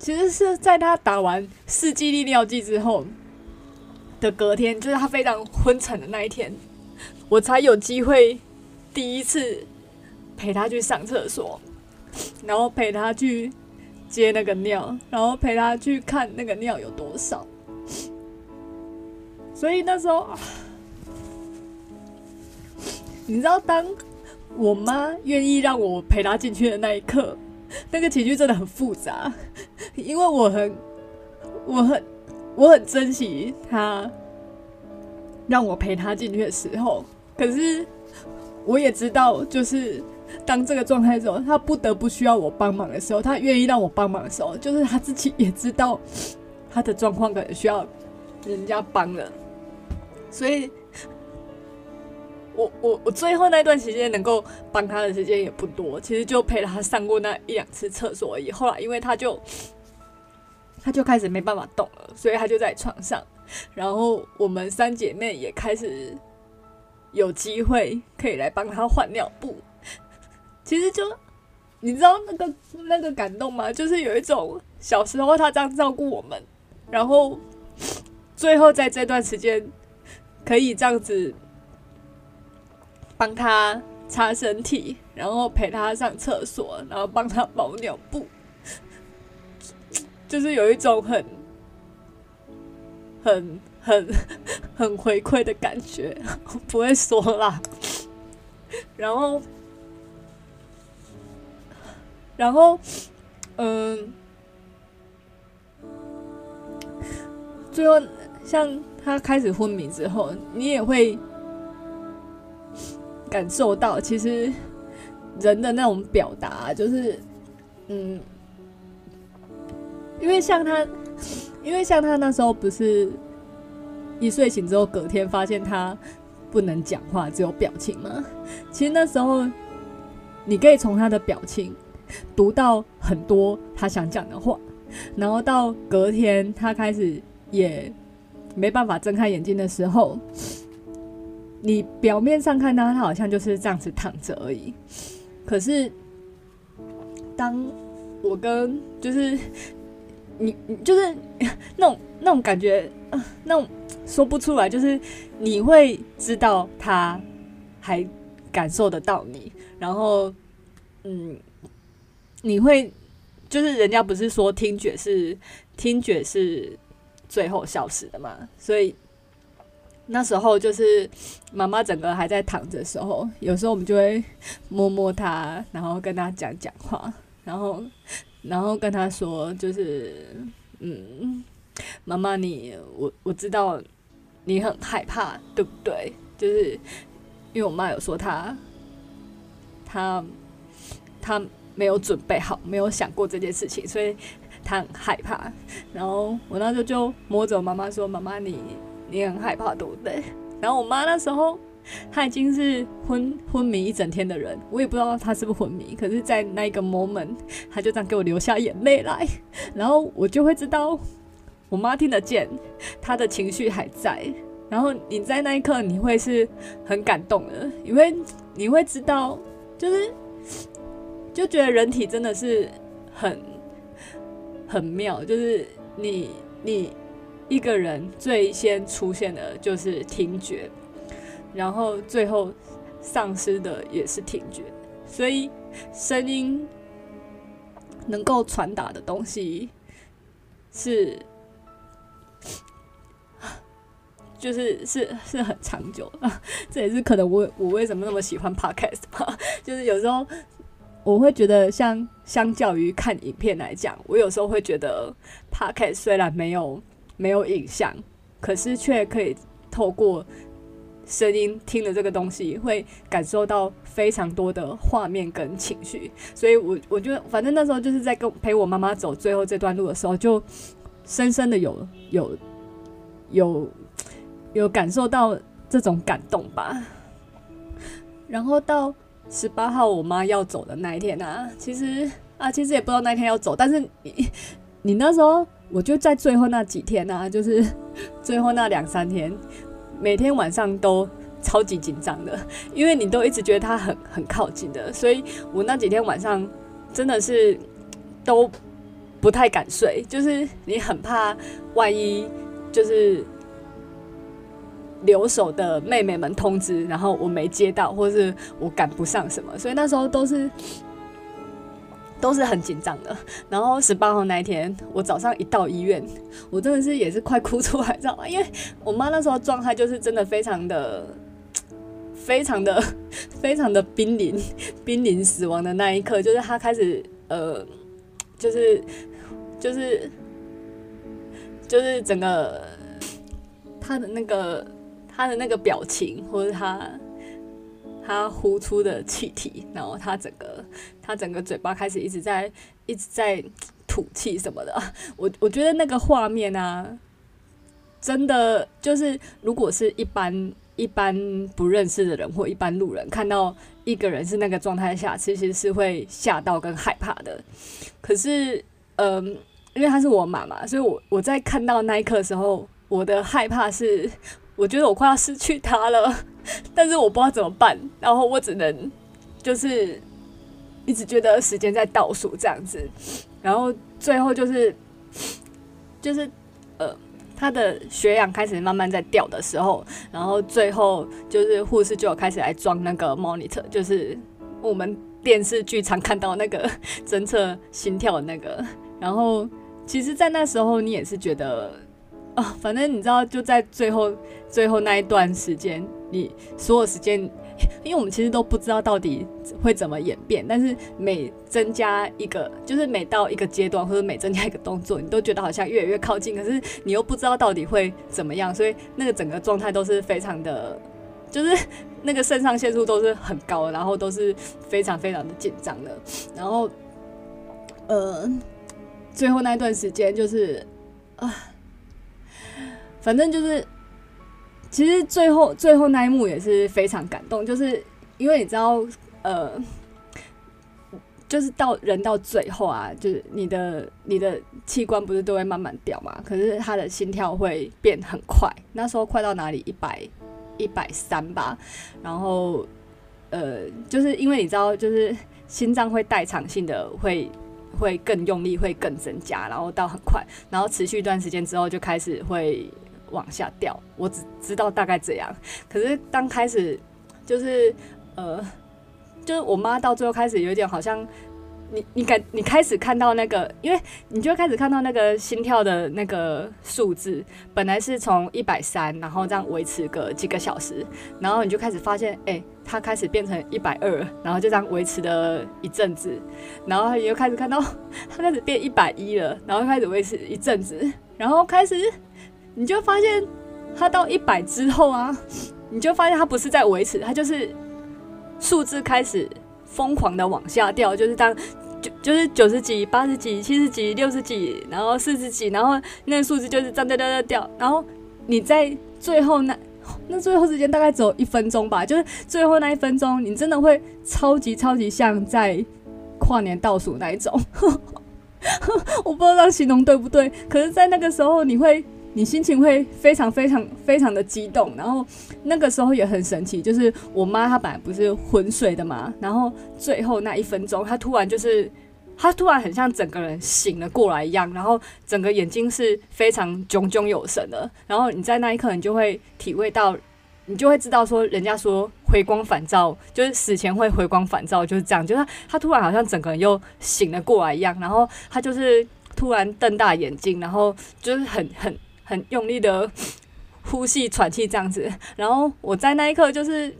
其实是在他打完四剂利尿剂之后的隔天，就是他非常昏沉的那一天，我才有机会第一次。陪他去上厕所，然后陪他去接那个尿，然后陪他去看那个尿有多少。所以那时候，[sighs] 你知道，当我妈愿意让我陪她进去的那一刻，[laughs] 那个情绪真的很复杂，因为我很、我很、我很珍惜他让我陪他进去的时候，可是我也知道，就是。当这个状态时候，他不得不需要我帮忙的时候，他愿意让我帮忙的时候，就是他自己也知道他的状况可能需要人家帮了，所以我我我最后那段时间能够帮他的时间也不多，其实就陪他上过那一两次厕所而已。后来因为他就 [sniffs] 他就开始没办法动了，所以他就在床上，然后我们三姐妹也开始有机会可以来帮他换尿布。其实就，你知道那个那个感动吗？就是有一种小时候他这样照顾我们，然后最后在这段时间可以这样子帮他擦身体，然后陪他上厕所，然后帮他包尿布，[laughs] 就是有一种很很很很回馈的感觉，[laughs] 不会说啦，然后。然后，嗯，最后像他开始昏迷之后，你也会感受到，其实人的那种表达，就是，嗯，因为像他，因为像他那时候不是一睡醒之后，隔天发现他不能讲话，只有表情吗？其实那时候，你可以从他的表情。读到很多他想讲的话，然后到隔天他开始也没办法睁开眼睛的时候，你表面上看他，他好像就是这样子躺着而已。可是，当我跟就是 [laughs] 你，就是 [laughs] 那种那种感觉，那种说不出来，就是你会知道他还感受得到你，然后，嗯，你会就是人家不是说听觉是听觉是最后消失的嘛，所以。那时候就是妈妈整个还在躺着的时候，有时候我们就会摸摸她，然后跟她讲讲话，然后然后跟她说，就是嗯，妈妈你我我知道你很害怕，对不对？就是因为我妈有说她她她没有准备好，没有想过这件事情，所以她很害怕。然后我那时候就摸着妈妈说：“妈妈你。”你很害怕，对不对？然后我妈那时候，她已经是昏昏迷一整天的人，我也不知道她是不是昏迷。可是，在那一个 moment，她就这样给我流下眼泪来，然后我就会知道，我妈听得见，她的情绪还在。然后你在那一刻，你会是很感动的，因为你会知道，就是就觉得人体真的是很很妙，就是你你。一个人最先出现的就是听觉，然后最后丧失的也是听觉，所以声音能够传达的东西是，就是是是很长久的。这也是可能我我为什么那么喜欢 podcast 吧，[laughs] 就是有时候我会觉得，像相较于看影片来讲，我有时候会觉得 podcast 虽然没有。没有影像，可是却可以透过声音听的这个东西，会感受到非常多的画面跟情绪。所以我，我我觉得，反正那时候就是在跟陪我妈妈走最后这段路的时候，就深深的有有有有感受到这种感动吧。然后到十八号我妈要走的那一天啊，其实啊，其实也不知道那天要走，但是你你那时候。我就在最后那几天啊，[laughs] 就是最后那两三天，每天晚上都超级紧张的，因为你都一直觉得他很很靠近的，所以我那几天晚上真的是都不太敢睡，就是你很怕万一就是留守的妹妹们通知，然后我没接到，或是我赶不上什么，所以那时候都是。都是很紧张的，然后十八号那一天，我早上一到医院，我真的是也是快哭出来，知道吗？因为我妈那时候状态就是真的非常的、非常的、非常的濒临、濒临死亡的那一刻，就是她开始呃，就是就是就是整个她的那个她的那个表情，或者她。他呼出的气体，然后他整个他整个嘴巴开始一直在一直在吐气什么的，我我觉得那个画面啊，真的就是如果是一般一般不认识的人或一般路人看到一个人是那个状态下，其实是会吓到跟害怕的。可是，嗯，因为他是我妈妈，所以我我在看到那一刻的时候，我的害怕是，我觉得我快要失去他了。但是我不知道怎么办，然后我只能就是一直觉得时间在倒数这样子，然后最后就是就是呃，他的血氧开始慢慢在掉的时候，然后最后就是护士就有开始来装那个 monitor，就是我们电视剧常看到那个 [laughs] 侦测心跳的那个，然后其实，在那时候你也是觉得。啊、反正你知道，就在最后最后那一段时间，你所有时间，[laughs] 因为我们其实都不知道到底会怎么演变，但是每增加一个，就是每到一个阶段或者每增加一个动作，你都觉得好像越来越靠近，可是你又不知道到底会怎么样，所以那个整个状态都是非常的，就是那个肾上腺素都是很高，然后都是非常非常的紧张的，然后，呃，最后那一段时间就是啊。反正就是，其实最后最后那一幕也是非常感动，就是因为你知道，呃，就是到人到最后啊，就是你的你的器官不是都会慢慢掉嘛，可是他的心跳会变很快，那时候快到哪里？一百一百三吧，然后呃，就是因为你知道，就是心脏会代偿性的会会更用力，会更增加，然后到很快，然后持续一段时间之后就开始会往下掉。我只知道大概这样，可是刚开始就是呃，就是我妈到最后开始有点好像。你你感你开始看到那个，因为你就开始看到那个心跳的那个数字，本来是从一百三，然后这样维持个几个小时，然后你就开始发现，哎、它开始变成一百二，然后就这样维持了一阵子，然后你又开始看到 [laughs] 它开始变一百一了，然后开始维持一阵子，然后开始你就发现它到一百之后啊，你就发现它不是在维持，它就是数字开始疯狂的往下掉，就是当。就就是九十几、八十几、七十几、六十几，然后四十几，然后那个数字就是这样掉掉掉掉，然后你在最后那那最后时间大概只有一分钟吧，就是最后那一分钟，你真的会超级超级像在跨年倒数那一种，[laughs] 我不知道形容对不对，可是，在那个时候你会。你心情会非常非常非常的激动，然后那个时候也很神奇，就是我妈她本来不是昏睡的嘛，然后最后那一分钟，她突然就是，她突然很像整个人醒了过来一样，然后整个眼睛是非常炯炯有神的，然后你在那一刻，你就会体会到，你就会知道说，人家说回光返照，就是死前会回光返照，就是这样，就是她她突然好像整个人又醒了过来一样，然后她就是突然瞪大眼睛，然后就是很很。很用力的 [laughs] 呼吸、喘气这样子，然后我在那一刻就是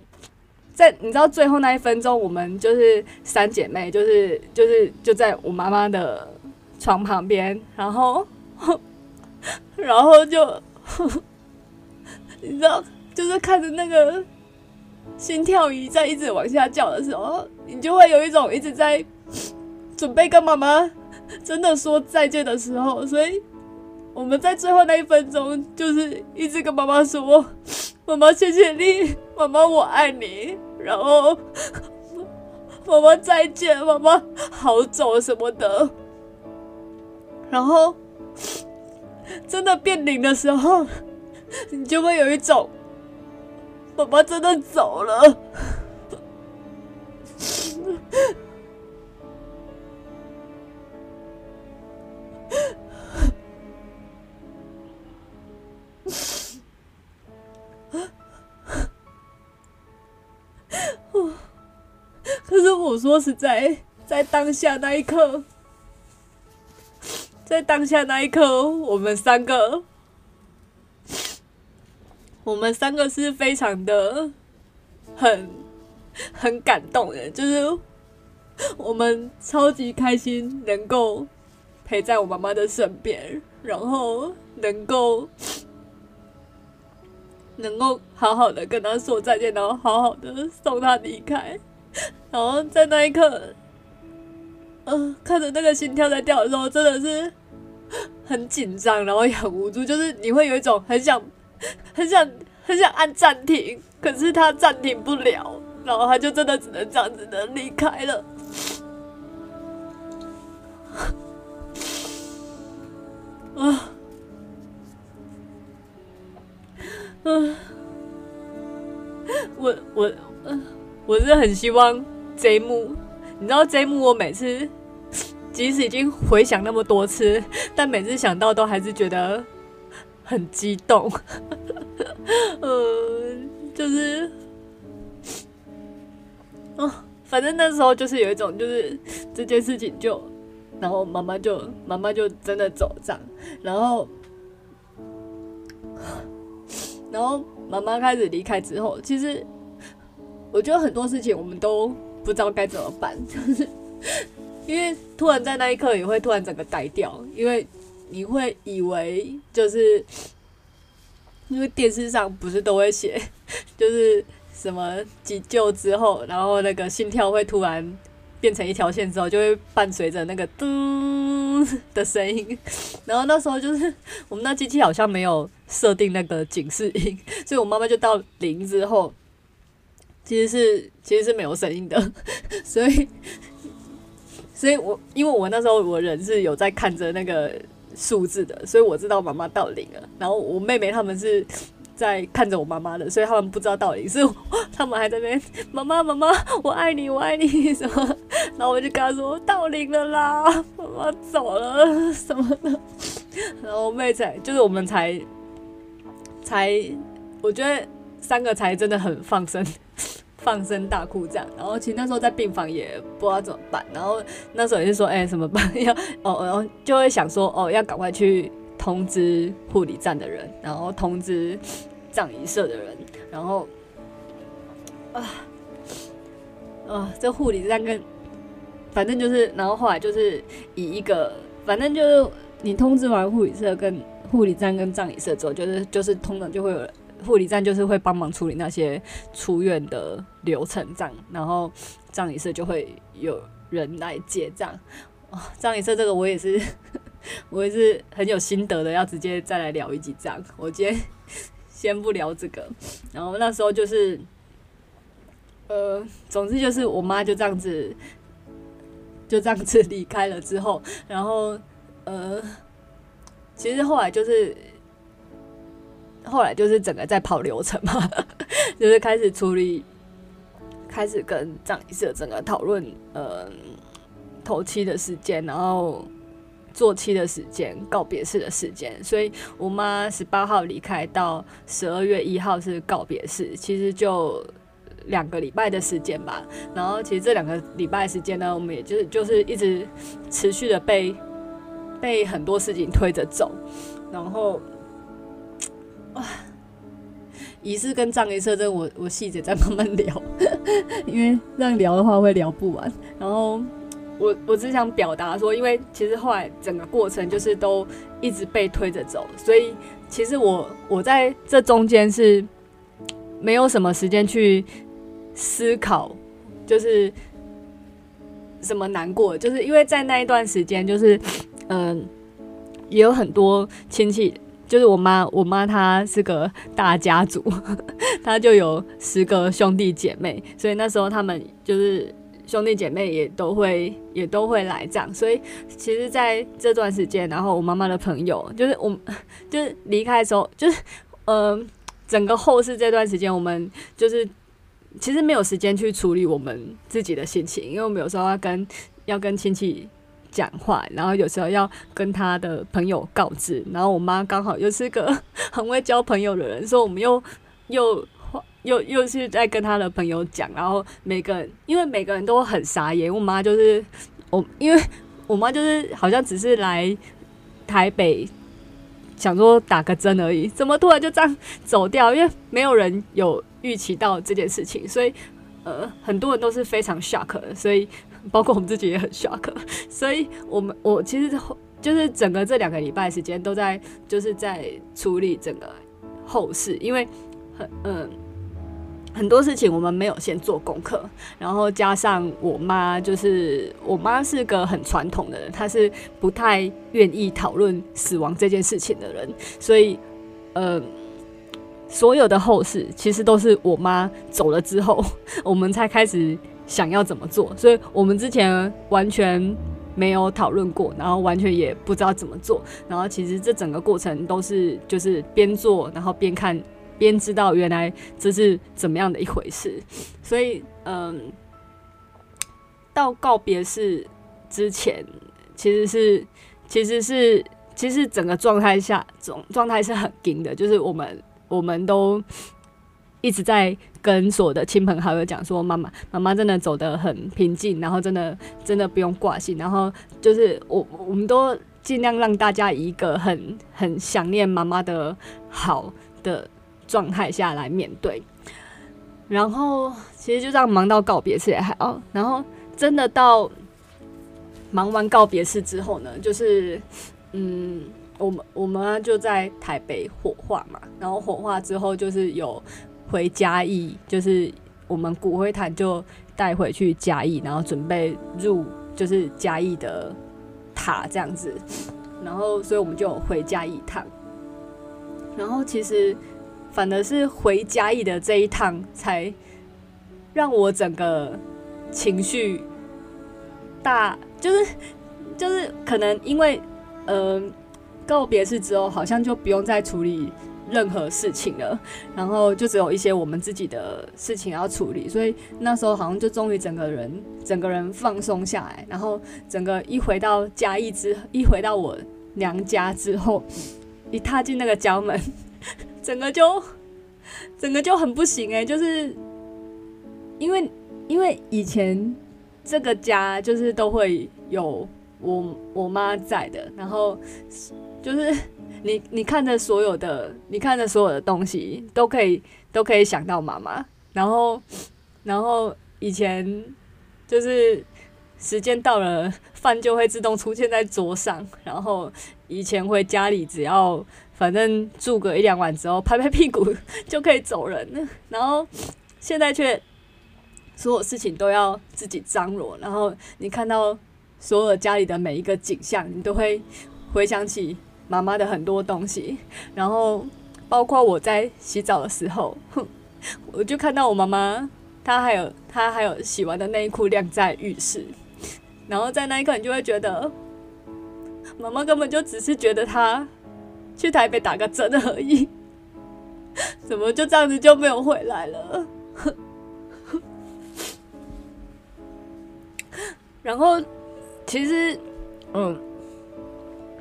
在你知道最后那一分钟，我们就是三姐妹，就是就是就在我妈妈的床旁边，然后 [laughs] 然后就 [laughs] 你知道，就是看着那个心跳仪在一直往下叫的时候，你就会有一种一直在准备跟妈妈真的说再见的时候，所以。我们在最后那一分钟，就是一直跟妈妈说：“ [laughs] 妈妈，谢谢你，妈妈，我爱你。”然后，[laughs] 妈妈再见，妈妈好走什么的。然后，[laughs] 真的变零的时候，你就会有一种，妈妈真的走了。[laughs] 可是我说实在，在当下那一刻，在当下那一刻，我们三个，我们三个是非常的很很感动的，就是我们超级开心能够陪在我妈妈的身边，然后能够。能够好好的跟他说再见，然后好好的送他离开，[laughs] 然后在那一刻，呃，看着那个心跳在掉的时候，真的是 [gasps] 很紧张，然后也很无助，就是你会有一种很想、[laughs] 很想、很想按暂停，可是他暂停不了，然后他就真的只能这样子的离开了。啊。[laughs] [laughs] 嗯，我我嗯，我是很希望这一幕，你知道这一幕，我每次即使已经回想那么多次，但每次想到都还是觉得很激动。嗯，[laughs] 就是，哦，反正那时候就是有一种，就是这件事情就，然后妈妈就妈妈就真的走这样，然后。然后妈妈开始离开之后，其实我觉得很多事情我们都不知道该怎么办，就是因为突然在那一刻也会突然整个呆掉，因为你会以为就是因为电视上不是都会写，就是什么急救之后，然后那个心跳会突然变成一条线之后，就会伴随着那个嘟的声音，[laughs] 然后那时候就是我们那机器好像没有。设定那个警示音，[laughs] 所以我妈妈就到零之后，其实是其实是没有声音的，[laughs] 所以，所以我因为我那时候我人是有在看着那个数字的，所以我知道妈妈到零了。然后我妹妹他们是在看着我妈妈的，所以他们不知道到底是他们还在那边妈妈妈妈我爱你我爱你什么，然后我就跟他说到零了啦，妈妈走了？什么的，然后我妹才就是我们才才我觉得三个才真的很放声 [laughs] 放声大哭这样，然后其实那时候在病房也不知道怎么办，然后那时候也是说哎、怎么办 [laughs] 要哦然后就会想说哦要赶快去。通知护理站的人，然后通知葬仪社的人，然后啊啊，这护理站跟反正就是，然后后来就是以一个，反正就是你通知完护理社跟护理站跟葬仪社之后，就是就是通常就会有护理站就是会帮忙处理那些出院的流程这样，然后葬仪社就会有人来结账。啊，葬仪社这个我也是。[laughs] 我也是很有心得的，要直接再来聊一集账。我今天先不聊这个，然后那时候就是，呃，总之就是我妈就这样子，就这样子离开了之后，然后呃，其实后来就是，后来就是整个在跑流程嘛，[laughs] 就是开始处理，开始跟葬仪社整个讨论，呃，头七的时间，然后。做七的时间，告别式的时间，所以我妈十八号离开到十二月一号是告别式，其实就两个礼拜的时间吧。然后其实这两个礼拜时间呢，我们也就是就是一直持续的被被很多事情推着走。然后 [tsk] 啊，仪式跟葬仪社这我我细节再慢慢聊，[laughs] 因为这样聊的话会聊不完。然后。我我只想表达说，因为其实后来整个过程就是都一直被推着走，所以其实我我在这中间是没有什么时间去思考，就是什么难过，就是因为在那一段时间，就是嗯，也有很多亲戚，就是我妈，我妈她是个大家族，[laughs] 她就有十个兄弟姐妹，所以那时候他们就是。兄弟姐妹也都会也都会来这样，所以其实在这段时间，然后我妈妈的朋友就是我，就是离开的时候，就是呃，整个后事这段时间，我们就是其实没有时间去处理我们自己的心情，因为我们有时候要跟要跟亲戚讲话，然后有时候要跟他的朋友告知，然后我妈刚好又是个 [laughs] 很会交朋友的人，所以我们又又。又又是在跟他的朋友讲，然后每个人因为每个人都很傻眼，我妈就是我，因为我妈就是好像只是来台北想说打个针而已，怎么突然就这样走掉？因为没有人有预期到这件事情，所以呃很多人都是非常 shock 的，所以包括我们自己也很 shock，[laughs] 所以我们我其实就是整个这两个礼拜时间都在就是在处理整个后事，因为很嗯。很多事情我们没有先做功课，然后加上我妈，就是我妈是个很传统的人，她是不太愿意讨论死亡这件事情的人，所以，呃，所有的后事其实都是我妈走了之后，[laughs] 我们才开始想要怎么做，所以我们之前完全没有讨论过，然后完全也不知道怎么做，然后其实这整个过程都是就是边做，然后边看。边知道原来这是怎么样的一回事，所以嗯，到告别式之前，其实是其实是其实整个状态下状状态是很紧的，就是我们我们都一直在跟所有的亲朋好友讲说，妈妈妈妈真的走得很平静，然后真的真的不用挂心，然后就是我我们都尽量让大家以一个很很想念妈妈的好的。状态下来面对，然后其实就这样忙到告别式也还好，然后真的到忙完告别式之后呢，就是嗯，我们我们就在台北火化嘛，然后火化之后就是有回嘉义，就是我们骨灰坛就带回去嘉义，然后准备入就是嘉义的塔这样子，然后所以我们就回嘉义一趟，然后其实。反而是回嘉义的这一趟，才让我整个情绪大，就是就是可能因为呃告别式之后，好像就不用再处理任何事情了，然后就只有一些我们自己的事情要处理，所以那时候好像就终于整个人整个人放松下来，然后整个一回到家一之一回到我娘家之后，一踏进那个家门，[laughs] 整个就整个就很不行哎，就是因为因为以前这个家就是都会有我我妈在的，然后就是。你你看的所有的，你看的所有的东西，都可以都可以想到妈妈。然后，然后以前就是时间到了，饭就会自动出现在桌上。然后以前回家里，只要反正住个一两晚之后，拍拍屁股 [laughs] 就可以走人了。然后现在却所有事情都要自己张罗。然后你看到所有家里的每一个景象，你都会回想起。妈妈的很多东西，然后包括我在洗澡的时候，哼，我就看到我妈妈，她还有她还有洗完的内裤晾在浴室，然后在那一刻你就会觉得，妈妈根本就只是觉得她去台北打个针而已，怎么就这样子就没有回来了？[laughs] 然后其实，嗯。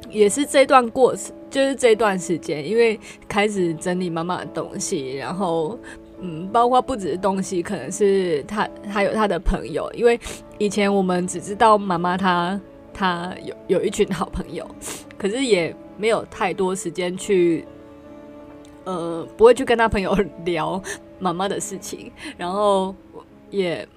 也是这段过程，就是这段时间，因为开始整理妈妈的东西，然后，嗯，包括不只是东西，可能是他还有他的朋友，因为以前我们只知道妈妈她她有有一群好朋友，可是也没有太多时间去，呃，不会去跟他朋友聊妈妈的事情，然后也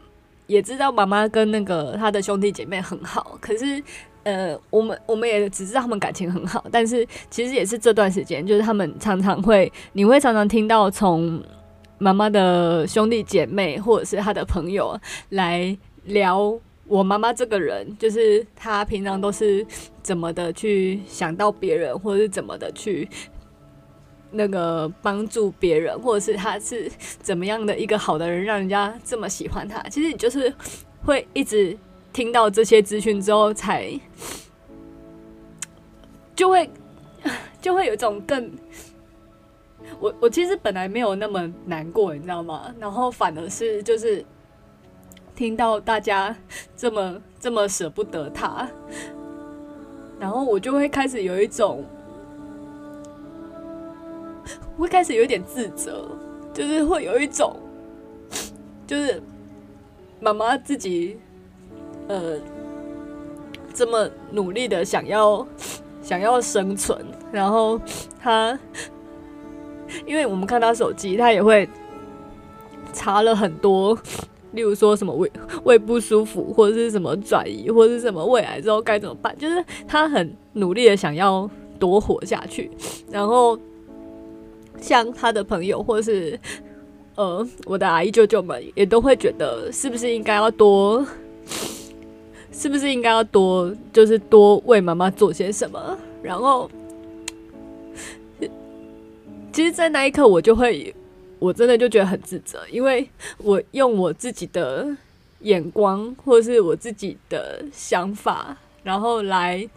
也知道妈妈跟那个他的兄弟姐妹很好，可是。呃，我们我们也只知道他们感情很好，但是其实也是这段时间，就是他们常常会，你会常常听到从妈妈的兄弟姐妹或者是他的朋友来聊我妈妈这个人，就是他平常都是怎么的去想到别人，或者是怎么的去那个帮助别人，或者是他是怎么样的一个好的人，让人家这么喜欢他。其实你就是会一直。听到这些资讯之后，才就会就会有一种更我我其实本来没有那么难过，你知道吗？然后反而是就是听到大家这么这么舍不得他，然后我就会开始有一种，会开始有点自责，就是会有一种，就是妈妈自己。呃，这么努力的想要 [coughs] 想要生存，然后他，因为我们看他手机，他也会查了很多，[coughs] 例如说什么胃胃不舒服，或者是什么转移，或者是什么胃癌之后该怎么办，就是他很努力的想要多活下去。然后像他的朋友，或是呃我的阿姨舅舅们，也都会觉得是不是应该要多。是不是应该要多，就是多为妈妈做些什么？然后，其实，在那一刻，我就会，我真的就觉得很自责，因为我用我自己的眼光，或是我自己的想法，然后来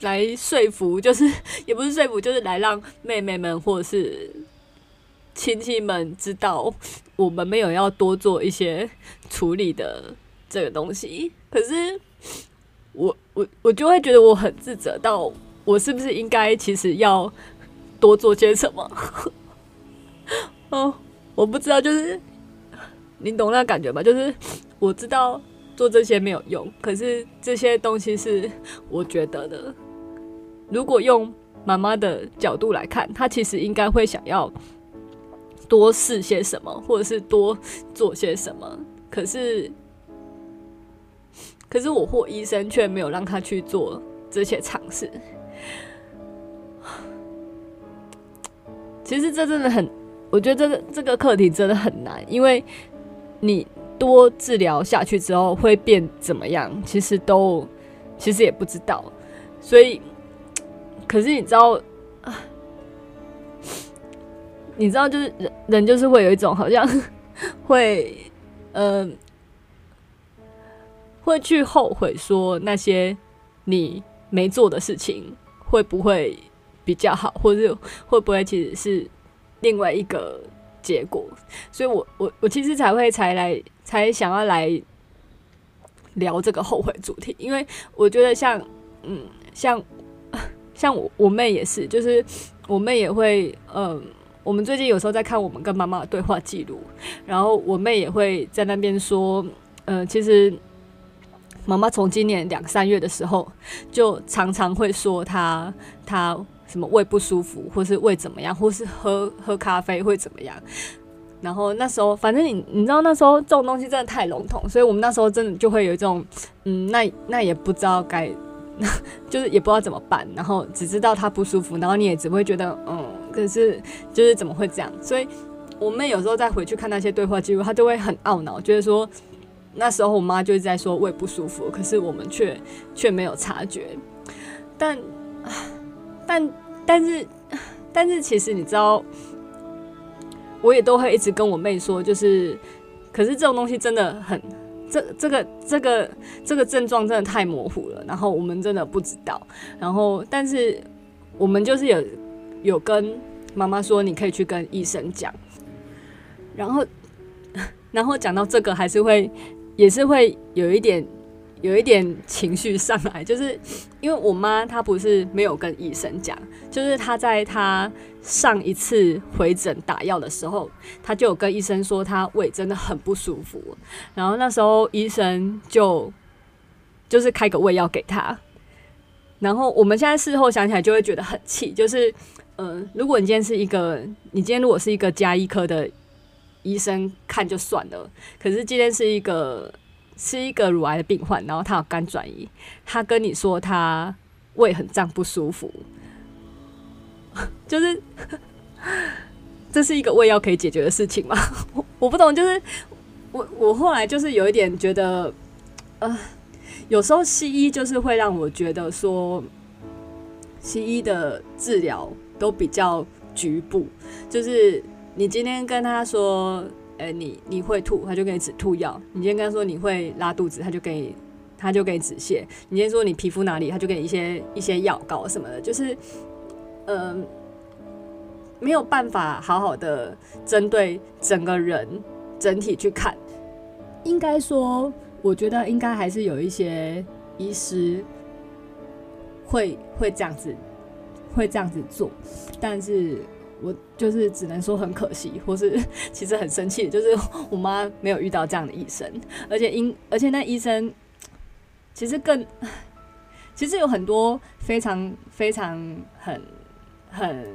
来说服，就是也不是说服，就是来让妹妹们或者是。亲戚们知道我们没有要多做一些处理的这个东西，可是我我我就会觉得我很自责，到我是不是应该其实要多做些什么？[laughs] 哦，我不知道，就是你懂那感觉吧？就是我知道做这些没有用，可是这些东西是我觉得的。如果用妈妈的角度来看，她其实应该会想要。多试些什么，或者是多做些什么，可是，可是我或医生却没有让他去做这些尝试。其实这真的很，我觉得这个这个课题真的很难，因为你多治疗下去之后会变怎么样，其实都其实也不知道。所以，可是你知道。你知道，就是人人就是会有一种好像 [laughs] 会，嗯、呃，会去后悔说那些你没做的事情会不会比较好，或者会不会其实是另外一个结果？所以我我我其实才会才来才想要来聊这个后悔主题，因为我觉得像嗯像像我我妹也是，就是我妹也会嗯。我们最近有时候在看我们跟妈妈的对话记录，然后我妹也会在那边说，呃，其实妈妈从今年两三月的时候就常常会说她她什么胃不舒服，或是胃怎么样，或是喝喝咖啡会怎么样。然后那时候反正你你知道那时候这种东西真的太笼统，所以我们那时候真的就会有一种嗯，那那也不知道该就是也不知道怎么办，然后只知道她不舒服，然后你也只会觉得嗯。可是，就是怎么会这样？所以，我妹有时候再回去看那些对话记录，她就会很懊恼，觉得说那时候我妈就是在说胃不舒服，可是我们却却没有察觉。但，但，但是，但是，其实你知道，我也都会一直跟我妹说，就是，可是这种东西真的很，这这个这个这个症状真的太模糊了，然后我们真的不知道。然后，但是我们就是有。有跟妈妈说，你可以去跟医生讲，然后，[laughs] 然后讲到这个，还是会，也是会有一点，有一点情绪上来，就是因为我妈她不是没有跟医生讲，就是她在她上一次回诊打药的时候，她就有跟医生说她胃真的很不舒服，然后那时候医生就就是开个胃药给她，然后我们现在事后想起来就会觉得很气，就是。嗯、如果你今天是一个，你今天如果是一个加医科的医生看就算了，可是今天是一个是一个乳癌的病患，然后他有肝转移，他跟你说他胃很胀不舒服，[laughs] 就是 [laughs] 这是一个胃药可以解决的事情吗？我 [laughs] 我不懂，就是我我后来就是有一点觉得，呃，有时候西医就是会让我觉得说，西医的治疗。都比较局部，就是你今天跟他说，呃、你你会吐，他就给你止吐药；你今天跟他说你会拉肚子，他就给你他就给你止泻；你今天说你皮肤哪里，他就给你一些一些药膏什么的，就是，嗯、没有办法好好的针对整个人整体去看。应该说，我觉得应该还是有一些医师会会这样子。会这样子做，但是我就是只能说很可惜，或是 [laughs] 其实很生气，就是 [laughs] 我妈没有遇到这样的医生，而且因而且那医生其实更其实有很多非常非常很很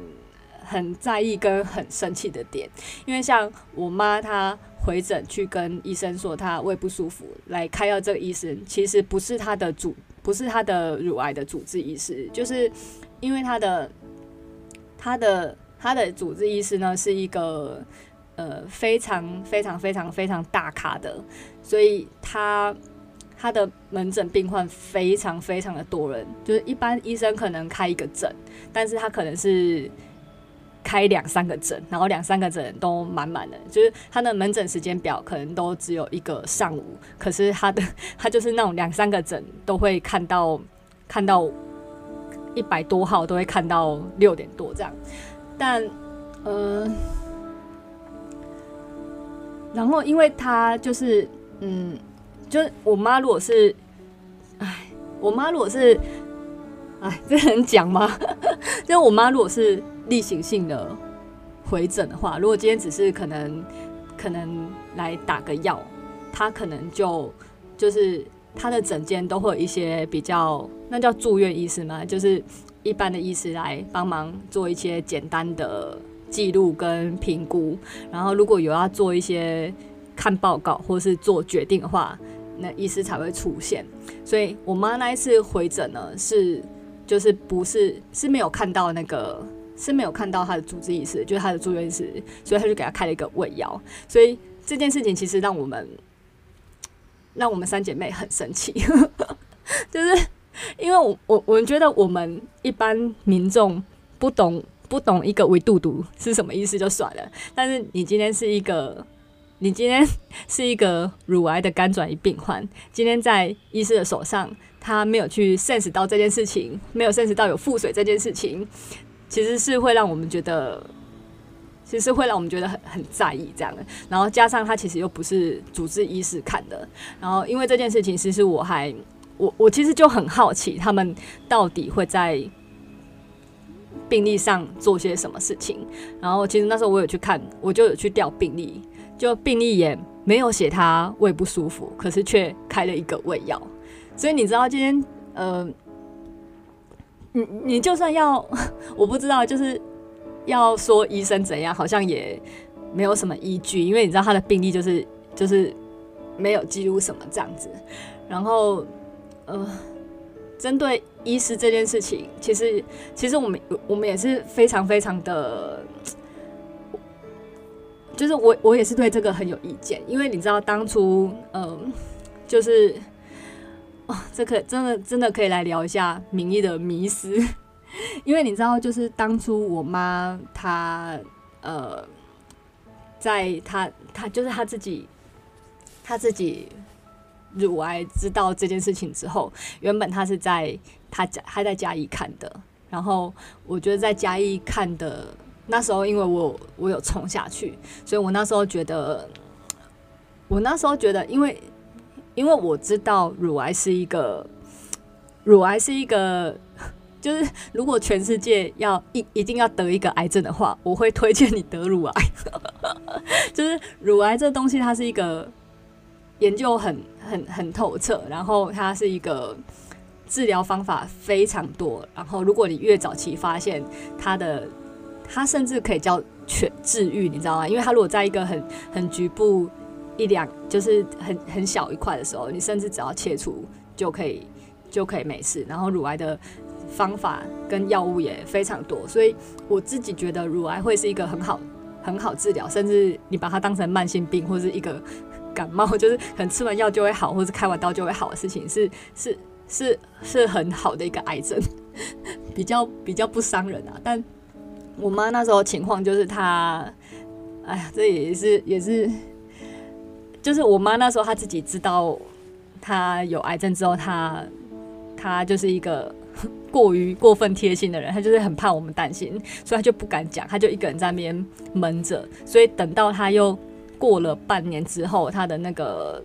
很在意跟很生气的点，因为像我妈她回诊去跟医生说她胃不舒服来开药，这个医生其实不是她的主，不是她的乳癌的主治医师，就是。因为他的他的他的主治医师呢是一个呃非常非常非常非常大咖的，所以他他的门诊病患非常非常的多人，就是一般医生可能开一个诊，但是他可能是开两三个诊，然后两三个诊都满满的，就是他的门诊时间表可能都只有一个上午，可是他的他就是那种两三个诊都会看到看到。一百多号都会看到六点多这样，但嗯、呃，然后因为他就是嗯，就我妈如果是，哎，我妈如果是，哎，这能讲吗？[laughs] 就是我妈如果是例行性的回诊的话，如果今天只是可能可能来打个药，她可能就就是。他的诊间都会有一些比较，那叫住院医师吗，就是一般的医师来帮忙做一些简单的记录跟评估，然后如果有要做一些看报告或是做决定的话，那医师才会出现。所以我妈那一次回诊呢，是就是不是是没有看到那个是没有看到他的主治医师，就是他的住院医师，所以他就给他开了一个胃药。所以这件事情其实让我们。让我们三姐妹很生气，[laughs] 就是因为我我我们觉得我们一般民众不懂不懂一个胃肚肚是什么意思就算了，但是你今天是一个你今天是一个乳癌的肝转移病患，今天在医师的手上，他没有去 sense 到这件事情，没有 sense 到有腹水这件事情，其实是会让我们觉得，其实会让我们觉得很很在意这样的。然后加上他其实又不是主治医师看的，然后因为这件事情，其实我还我我其实就很好奇，他们到底会在病历上做些什么事情。然后其实那时候我有去看，我就有去调病历，就病历也没有写他胃不舒服，可是却开了一个胃药。所以你知道今天呃。你你就算要，[laughs] 我不知道，就是要说医生怎样，好像也没有什么依据，因为你知道他的病历就是就是没有记录什么这样子。然后，呃，针对医师这件事情，其实其实我们我们也是非常非常的，就是我我也是对这个很有意见，因为你知道当初，嗯、就是。哦，这可真的真的可以来聊一下名医的迷失，[laughs] 因为你知道，就是当初我妈她呃，在她她就是她自己，她自己乳癌知道这件事情之后，原本她是在她家她在嘉义看的，然后我觉得在嘉义看的那时候，因为我我有冲下去，所以我那时候觉得，我那时候觉得，因为。因为我知道乳癌是一个，乳癌是一个，就是如果全世界要一一定要得一个癌症的话，我会推荐你得乳癌。[laughs] 就是乳癌这东西，它是一个研究很很很透彻，然后它是一个治疗方法非常多，然后如果你越早期发现它的，它甚至可以叫全治愈，你知道吗？因为它如果在一个很很局部。一两就是很很小一块的时候，你甚至只要切除就可以就可以没事。然后乳癌的方法跟药物也非常多，所以我自己觉得乳癌会是一个很好很好治疗，甚至你把它当成慢性病或是一个感冒，就是可能吃完药就会好，或是开完刀就会好的事情，是是是是很好的一个癌症，比较比较不伤人啊。但我妈那时候情况就是她，哎呀，这也是也是。就是我妈那时候，她自己知道她有癌症之后，她她就是一个过于过分贴心的人，他就是很怕我们担心，所以他就不敢讲，他就一个人在那边闷着。所以等到他又过了半年之后，他的那个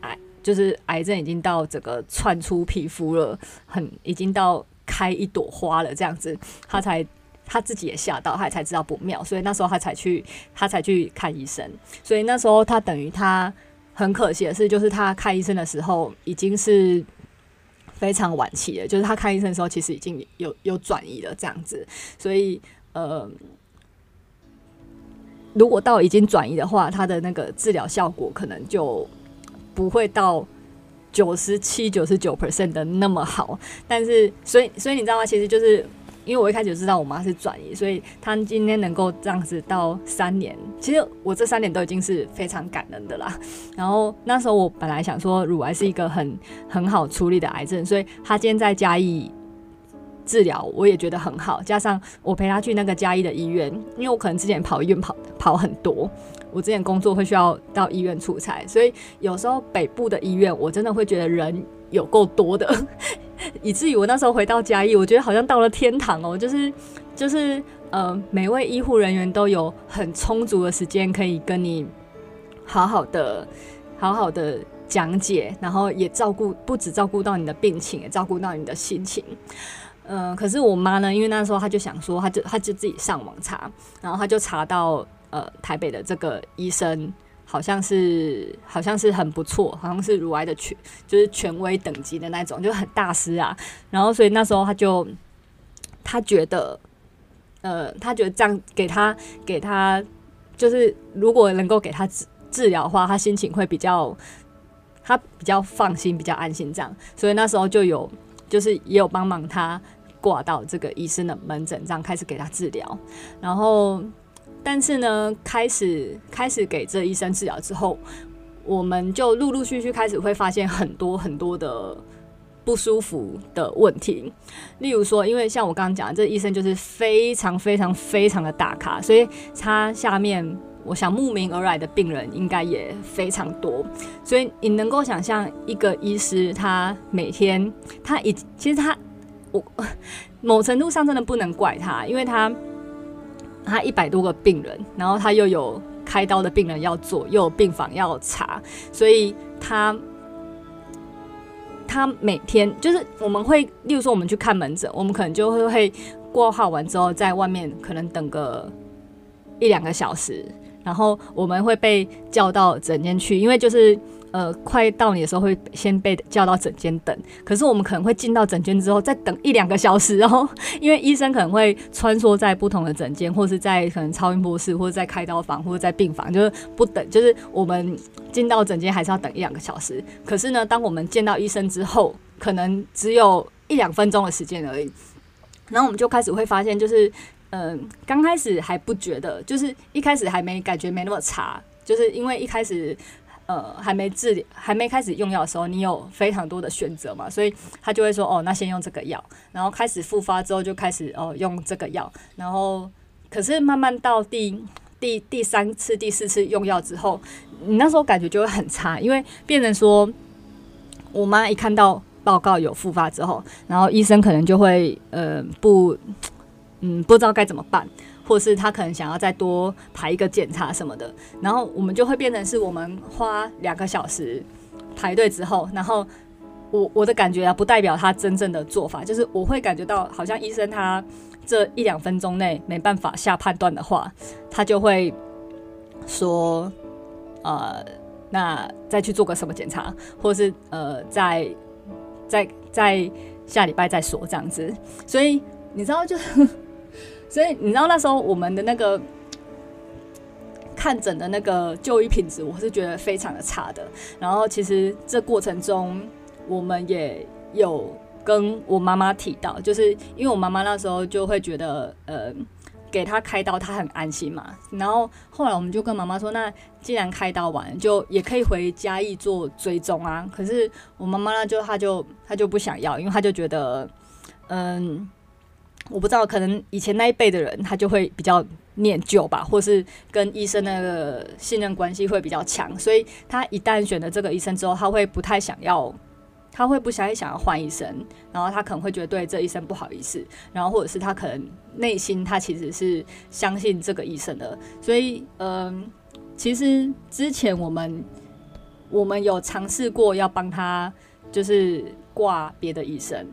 癌就是癌症已经到整个窜出皮肤了，很已经到开一朵花了这样子，他才。他自己也吓到，他才知道不妙，所以那时候他才去，他才去看医生。所以那时候他等于他很可惜的是，就是他看医生的时候已经是非常晚期的，就是他看医生的时候其实已经有有转移了这样子。所以呃，如果到已经转移的话，他的那个治疗效果可能就不会到九十七、九十九 percent 的那么好。但是，所以所以你知道吗？其实就是。因为我一开始知道我妈是转移，所以她今天能够这样子到三年，其实我这三年都已经是非常感恩的啦。然后那时候我本来想说乳癌是一个很很好处理的癌症，所以她今天在嘉义治疗，我也觉得很好。加上我陪她去那个嘉义的医院，因为我可能之前跑医院跑跑很多，我之前工作会需要到医院出差，所以有时候北部的医院我真的会觉得人有够多的。[laughs] 以至于我那时候回到嘉义，我觉得好像到了天堂哦，就是就是呃，每位医护人员都有很充足的时间可以跟你好好的、好好的讲解，然后也照顾，不只照顾到你的病情，也照顾到你的心情。嗯、可是我妈呢，因为那时候她就想说，她就她就自己上网查，然后她就查到呃台北的这个医生。好像是，好像是很不错，好像是乳癌的权，就是权威等级的那种，就很大师啊。然后，所以那时候他就，他觉得，呃，他觉得这样给他，给他，就是如果能够给他治治疗的话，他心情会比较，他比较放心，比较安心这样。所以那时候就有，就是也有帮忙他挂到这个医生的门诊，这样开始给他治疗，然后。但是呢，开始开始给这医生治疗之后，我们就陆陆续续开始会发现很多很多的不舒服的问题。例如说，因为像我刚刚讲的，这医生就是非常非常非常的大咖，所以他下面我想慕名而来的病人应该也非常多。所以你能够想象一个医师，他每天他已其实他我 [laughs] 某程度上真的不能怪他，因为他他一百多个病人，然后他又有开刀的病人要做，又有病房要查，所以他他每天就是我们会，例如说我们去看门诊，我们可能就会会挂号完之后在外面可能等个一两个小时，然后我们会被叫到诊间去，因为就是。呃，快到你的时候会先被叫到诊间等，可是我们可能会进到诊间之后再等一两个小时哦，因为医生可能会穿梭在不同的诊间，或是在可能超音波室，或者在开刀房，或者在病房，就是不等，就是我们进到诊间还是要等一两个小时。可是呢，当我们见到医生之后，可能只有一两分钟的时间而已，然后我们就开始会发现，就是嗯、刚开始还不觉得，就是一开始还没感觉没那么差，就是因为一开始。呃，还没治，还没开始用药的时候，你有非常多的选择嘛，所以他就会说，哦，那先用这个药，然后开始复发之后就开始哦用这个药，然后可是慢慢到第第第三次、第四次用药之后，你那时候感觉就会很差，因为变成说，我妈一看到报告有复发之后，然后医生可能就会呃不，嗯，不知道该怎么办。或是他可能想要再多排一个检查什么的，然后我们就会变成是我们花两个小时排队之后，然后我我的感觉啊，不代表他真正的做法，就是我会感觉到好像医生他这一两分钟内没办法下判断的话，他就会说，呃，那再去做个什么检查，或是呃，再再再下礼拜再说这样子，所以你知道就。所以你知道那时候我们的那个 [tsk] 看诊的那个就医品质，我是觉得非常的差的。然后其实这过程中，我们也有跟我妈妈提到，就是因为我妈妈那时候就会觉得，呃，给她开刀她很安心嘛。然后后来我们就跟妈妈说，那既然开刀完，就也可以回嘉义做追踪啊。可是我妈妈呢，就她就她就不想要，因为她就觉得，嗯。我不知道，可能以前那一辈的人他就会比较念旧吧，或是跟医生那个信任关系会比较强，所以他一旦选了这个医生之后，他会不太想要，他会不想想要换医生，然后他可能会觉得对这医生不好意思，然后或者是他可能内心他其实是相信这个医生的，所以嗯，其实之前我们我们有尝试过要帮他就是挂别的医生，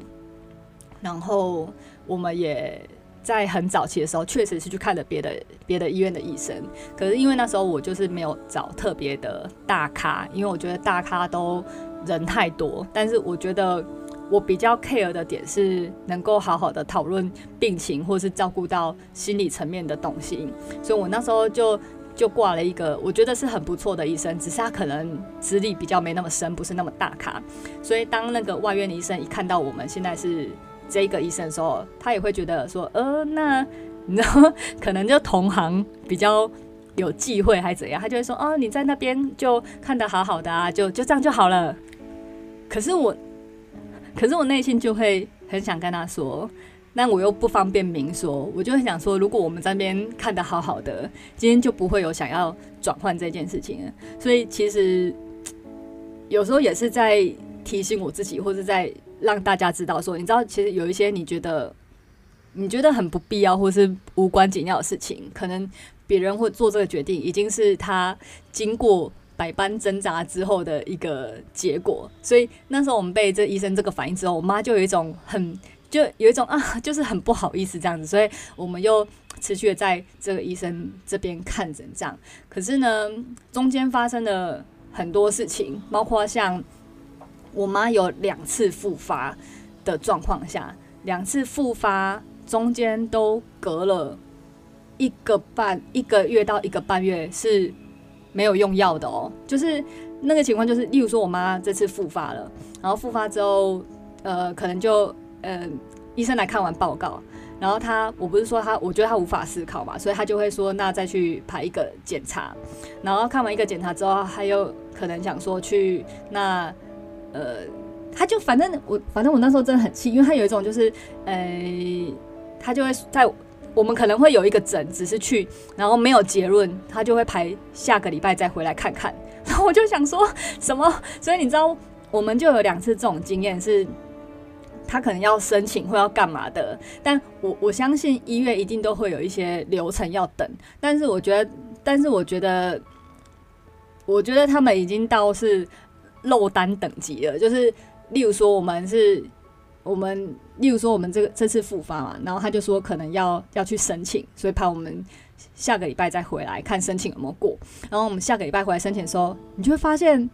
然后。我们也在很早期的时候，确实是去看了别的别的医院的医生。可是因为那时候我就是没有找特别的大咖，因为我觉得大咖都人太多。但是我觉得我比较 care 的点是能够好好的讨论病情，或是照顾到心理层面的东西。所以我那时候就就挂了一个我觉得是很不错的医生，只是他可能资历比较没那么深，不是那么大咖。所以当那个外院的医生一看到我们现在是。这一个医生说，他也会觉得说，呃，那你知道，可能就同行比较有忌讳，还是怎样？他就会说，哦，你在那边就看得好好的啊，就就这样就好了。可是我，可是我内心就会很想跟他说，那我又不方便明说，我就很想说，如果我们在那边看得好好的，今天就不会有想要转换这件事情了。所以其实有时候也是在提醒我自己，或者在。让大家知道说，你知道，其实有一些你觉得你觉得很不必要或是无关紧要的事情，可能别人会做这个决定，已经是他经过百般挣扎之后的一个结果。所以那时候我们被这医生这个反应之后，我妈就有一种很就有一种啊，[laughs] 就是很不好意思这样子。所以我们又持续的在这个医生这边看诊这样。可是呢，中间发生了很多事情，包括像。我妈有两次复发的状况下，两次复发中间都隔了一个半一个月到一个半月是没有用药的哦。就是那个情况，就是例如说我妈这次复发了，然后复发之后，呃，可能就呃医生来看完报告，然后他我不是说他，我觉得他无法思考嘛，所以他就会说那再去排一个检查，然后看完一个检查之后，他又可能想说去那。呃，他就反正我反正我那时候真的很气，因为他有一种就是，呃，他就会在我们可能会有一个诊，只是去，然后没有结论，他就会排下个礼拜再回来看看。然后我就想说什么，所以你知道，我们就有两次这种经验是。他可能要申请或要干嘛的，但我我相信医院一定都会有一些流程要等。但是我觉得，但是我觉得，我觉得他们已经到是漏单等级了。就是例如说，我们是，我们例如说我们这个这次复发嘛，然后他就说可能要要去申请，所以怕我们下个礼拜再回来看申请有没有过。然后我们下个礼拜回来申请的时候，你就会发现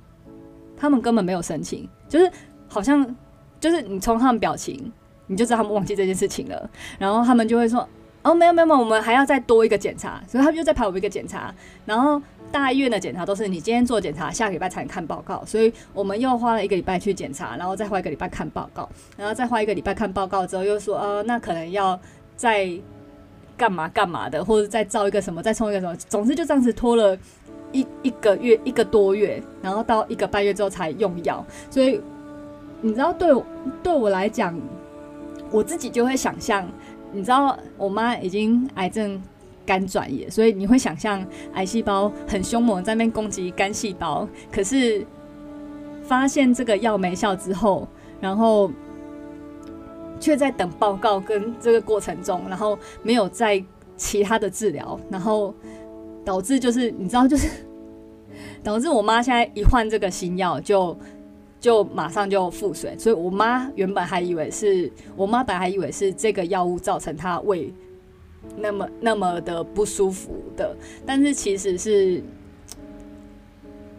他们根本没有申请，就是好像。就是你从他们表情，你就知道他们忘记这件事情了。然后他们就会说：“哦，没有没有没有，我们还要再多一个检查。”所以他们就在排我们一个检查。然后大医院的检查都是你今天做检查，下个礼拜才能看报告。所以我们又花了一个礼拜去检查，然后再花一个礼拜看报告，然后再花一个礼拜看报告之后，又说：“呃，那可能要再干嘛干嘛的，或者再造一个什么，再冲一个什么。”总之就这样子拖了一一个月一个多月，然后到一个半月之后才用药，所以。你知道对，对对我来讲，我自己就会想象，你知道，我妈已经癌症肝转移，所以你会想象癌细胞很凶猛在那边攻击肝细胞。可是发现这个药没效之后，然后却在等报告跟这个过程中，然后没有在其他的治疗，然后导致就是你知道，就是 [laughs] 导致我妈现在一换这个新药就。就马上就腹水，所以我妈原本还以为是我妈本来还以为是这个药物造成她胃那么那么的不舒服的，但是其实是，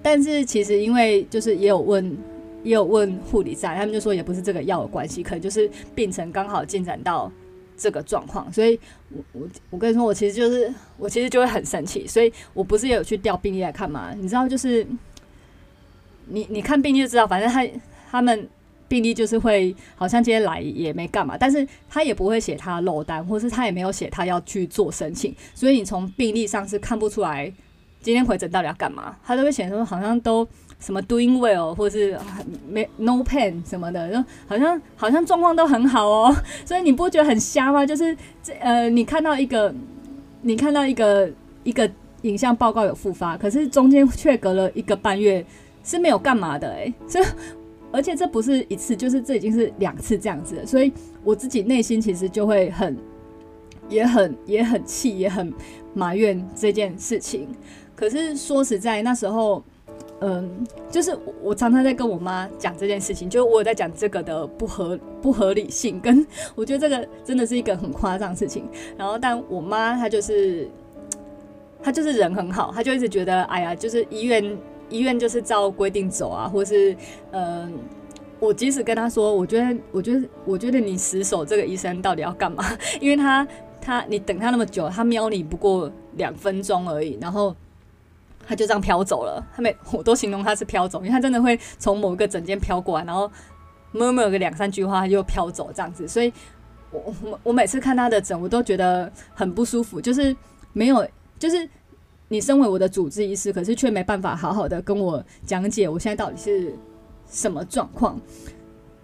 但是其实因为就是也有问也有问护理站，他们就说也不是这个药的关系，可能就是病程刚好进展到这个状况，所以我我我跟你说，我其实就是我其实就会很生气，所以我不是也有去调病历来看嘛？你知道就是。你你看病历就知道，反正他他们病例就是会，好像今天来也没干嘛，但是他也不会写他漏单，或是他也没有写他要去做申请，所以你从病历上是看不出来今天回诊到底要干嘛，他都会写说好像都什么 doing well，或是没 no pain 什么的，就好像好像状况都很好哦，所以你不觉得很瞎吗？就是这呃，你看到一个你看到一个一个影像报告有复发，可是中间却隔了一个半月。是没有干嘛的哎，这而且这不是一次，就是这已经是两次这样子，所以我自己内心其实就会很，也很也很气，也很埋怨这件事情。可是说实在，那时候，嗯，就是我常常在跟我妈讲这件事情，就我有在讲这个的不合不合理性，跟我觉得这个真的是一个很夸张的事情。然后，但我妈她就是，她就是人很好，她就一直觉得，哎呀，就是医院。医院就是照规定走啊，或是，嗯、我即使跟他说，我觉得，我觉得，我觉得你死守这个医生到底要干嘛？[laughs] 因为他，他，你等他那么久，他瞄你不过两分钟而已，然后他就这样飘走了。他每我都形容他是飘走，因为他真的会从某一个诊间飘过来，然后 mumu 个两三句话，他就飘走这样子。所以我我我每次看他的诊，我都觉得很不舒服，就是没有，就是。你身为我的主治医师，可是却没办法好好的跟我讲解我现在到底是什么状况。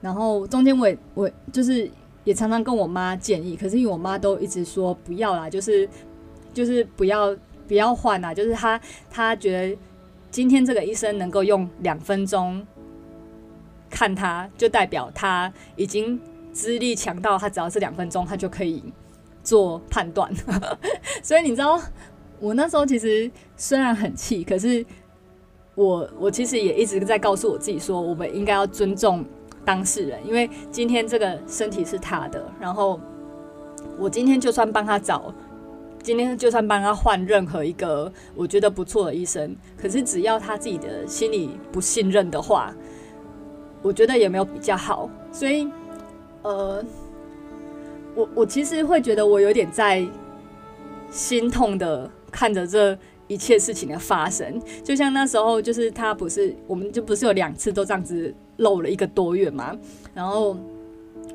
然后中间我也我就是也常常跟我妈建议，可是因为我妈都一直说不要啦，就是就是不要不要换啦，就是她她觉得今天这个医生能够用两分钟看他，就代表他已经资历强到他只要是两分钟，他就可以做判断。[laughs] 所以你知道。我那时候其实虽然很气，可是我我其实也一直在告诉我自己说，我们应该要尊重当事人，因为今天这个身体是他的。然后我今天就算帮他找，今天就算帮他换任何一个我觉得不错的医生，可是只要他自己的心里不信任的话，我觉得也没有比较好。所以，呃，我我其实会觉得我有点在心痛的。看着这一切事情的发生，就像那时候，就是他不是，我们就不是有两次都这样子漏了一个多月嘛。然后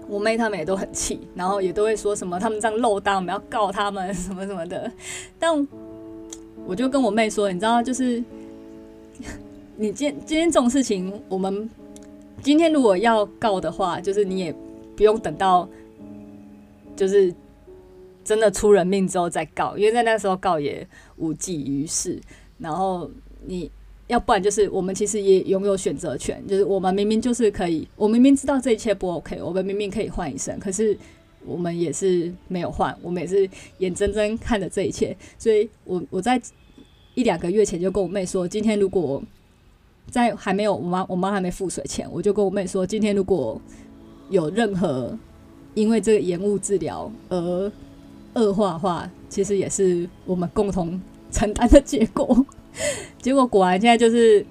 我妹他们也都很气，然后也都会说什么他们这样漏单，我们要告他们 [laughs] 什么什么的。但我就跟我妹说，你知道，就是你今今天这种事情，我们今天如果要告的话，就是你也不用等到，就是。真的出人命之后再告，因为在那时候告也无济于事。然后你要不然就是我们其实也拥有选择权，就是我们明明就是可以，我明明知道这一切不 OK，我们明明可以换医生，可是我们也是没有换，我们也是眼睁睁看着这一切。所以我我在一两个月前就跟我妹说，今天如果在还没有我妈我妈还没付水前，我就跟我妹说，今天如果有任何因为这个延误治疗而恶化的话，其实也是我们共同承担的结果。[laughs] 结果果然现在就是，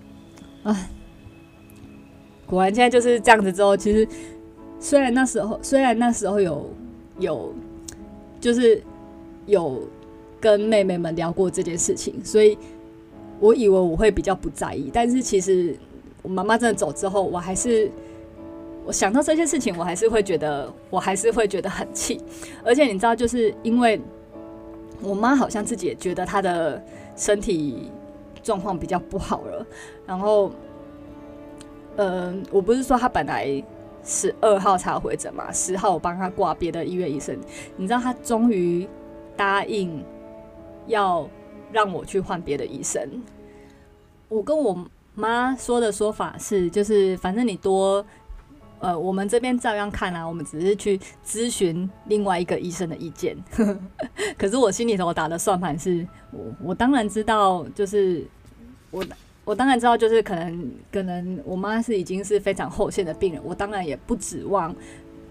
啊，果然现在就是这样子。之后其实虽然那时候虽然那时候有有就是有跟妹妹们聊过这件事情，所以我以为我会比较不在意。但是其实我妈妈真的走之后，我还是我想到这些事情，我还是会觉得我还是会觉得很气。而且你知道，就是因为我妈好像自己也觉得她的身体。状况比较不好了，然后，嗯、我不是说她本来十二号才回诊嘛，十号我帮她挂别的医院医生，你知道她终于答应要让我去换别的医生。我跟我妈说的说法是，就是反正你多，呃，我们这边照样看啊，我们只是去咨询另外一个医生的意见。可是我心里头打的算盘是我，我当然知道，就是。我我当然知道，就是可能可能我妈是已经是非常后线的病人，我当然也不指望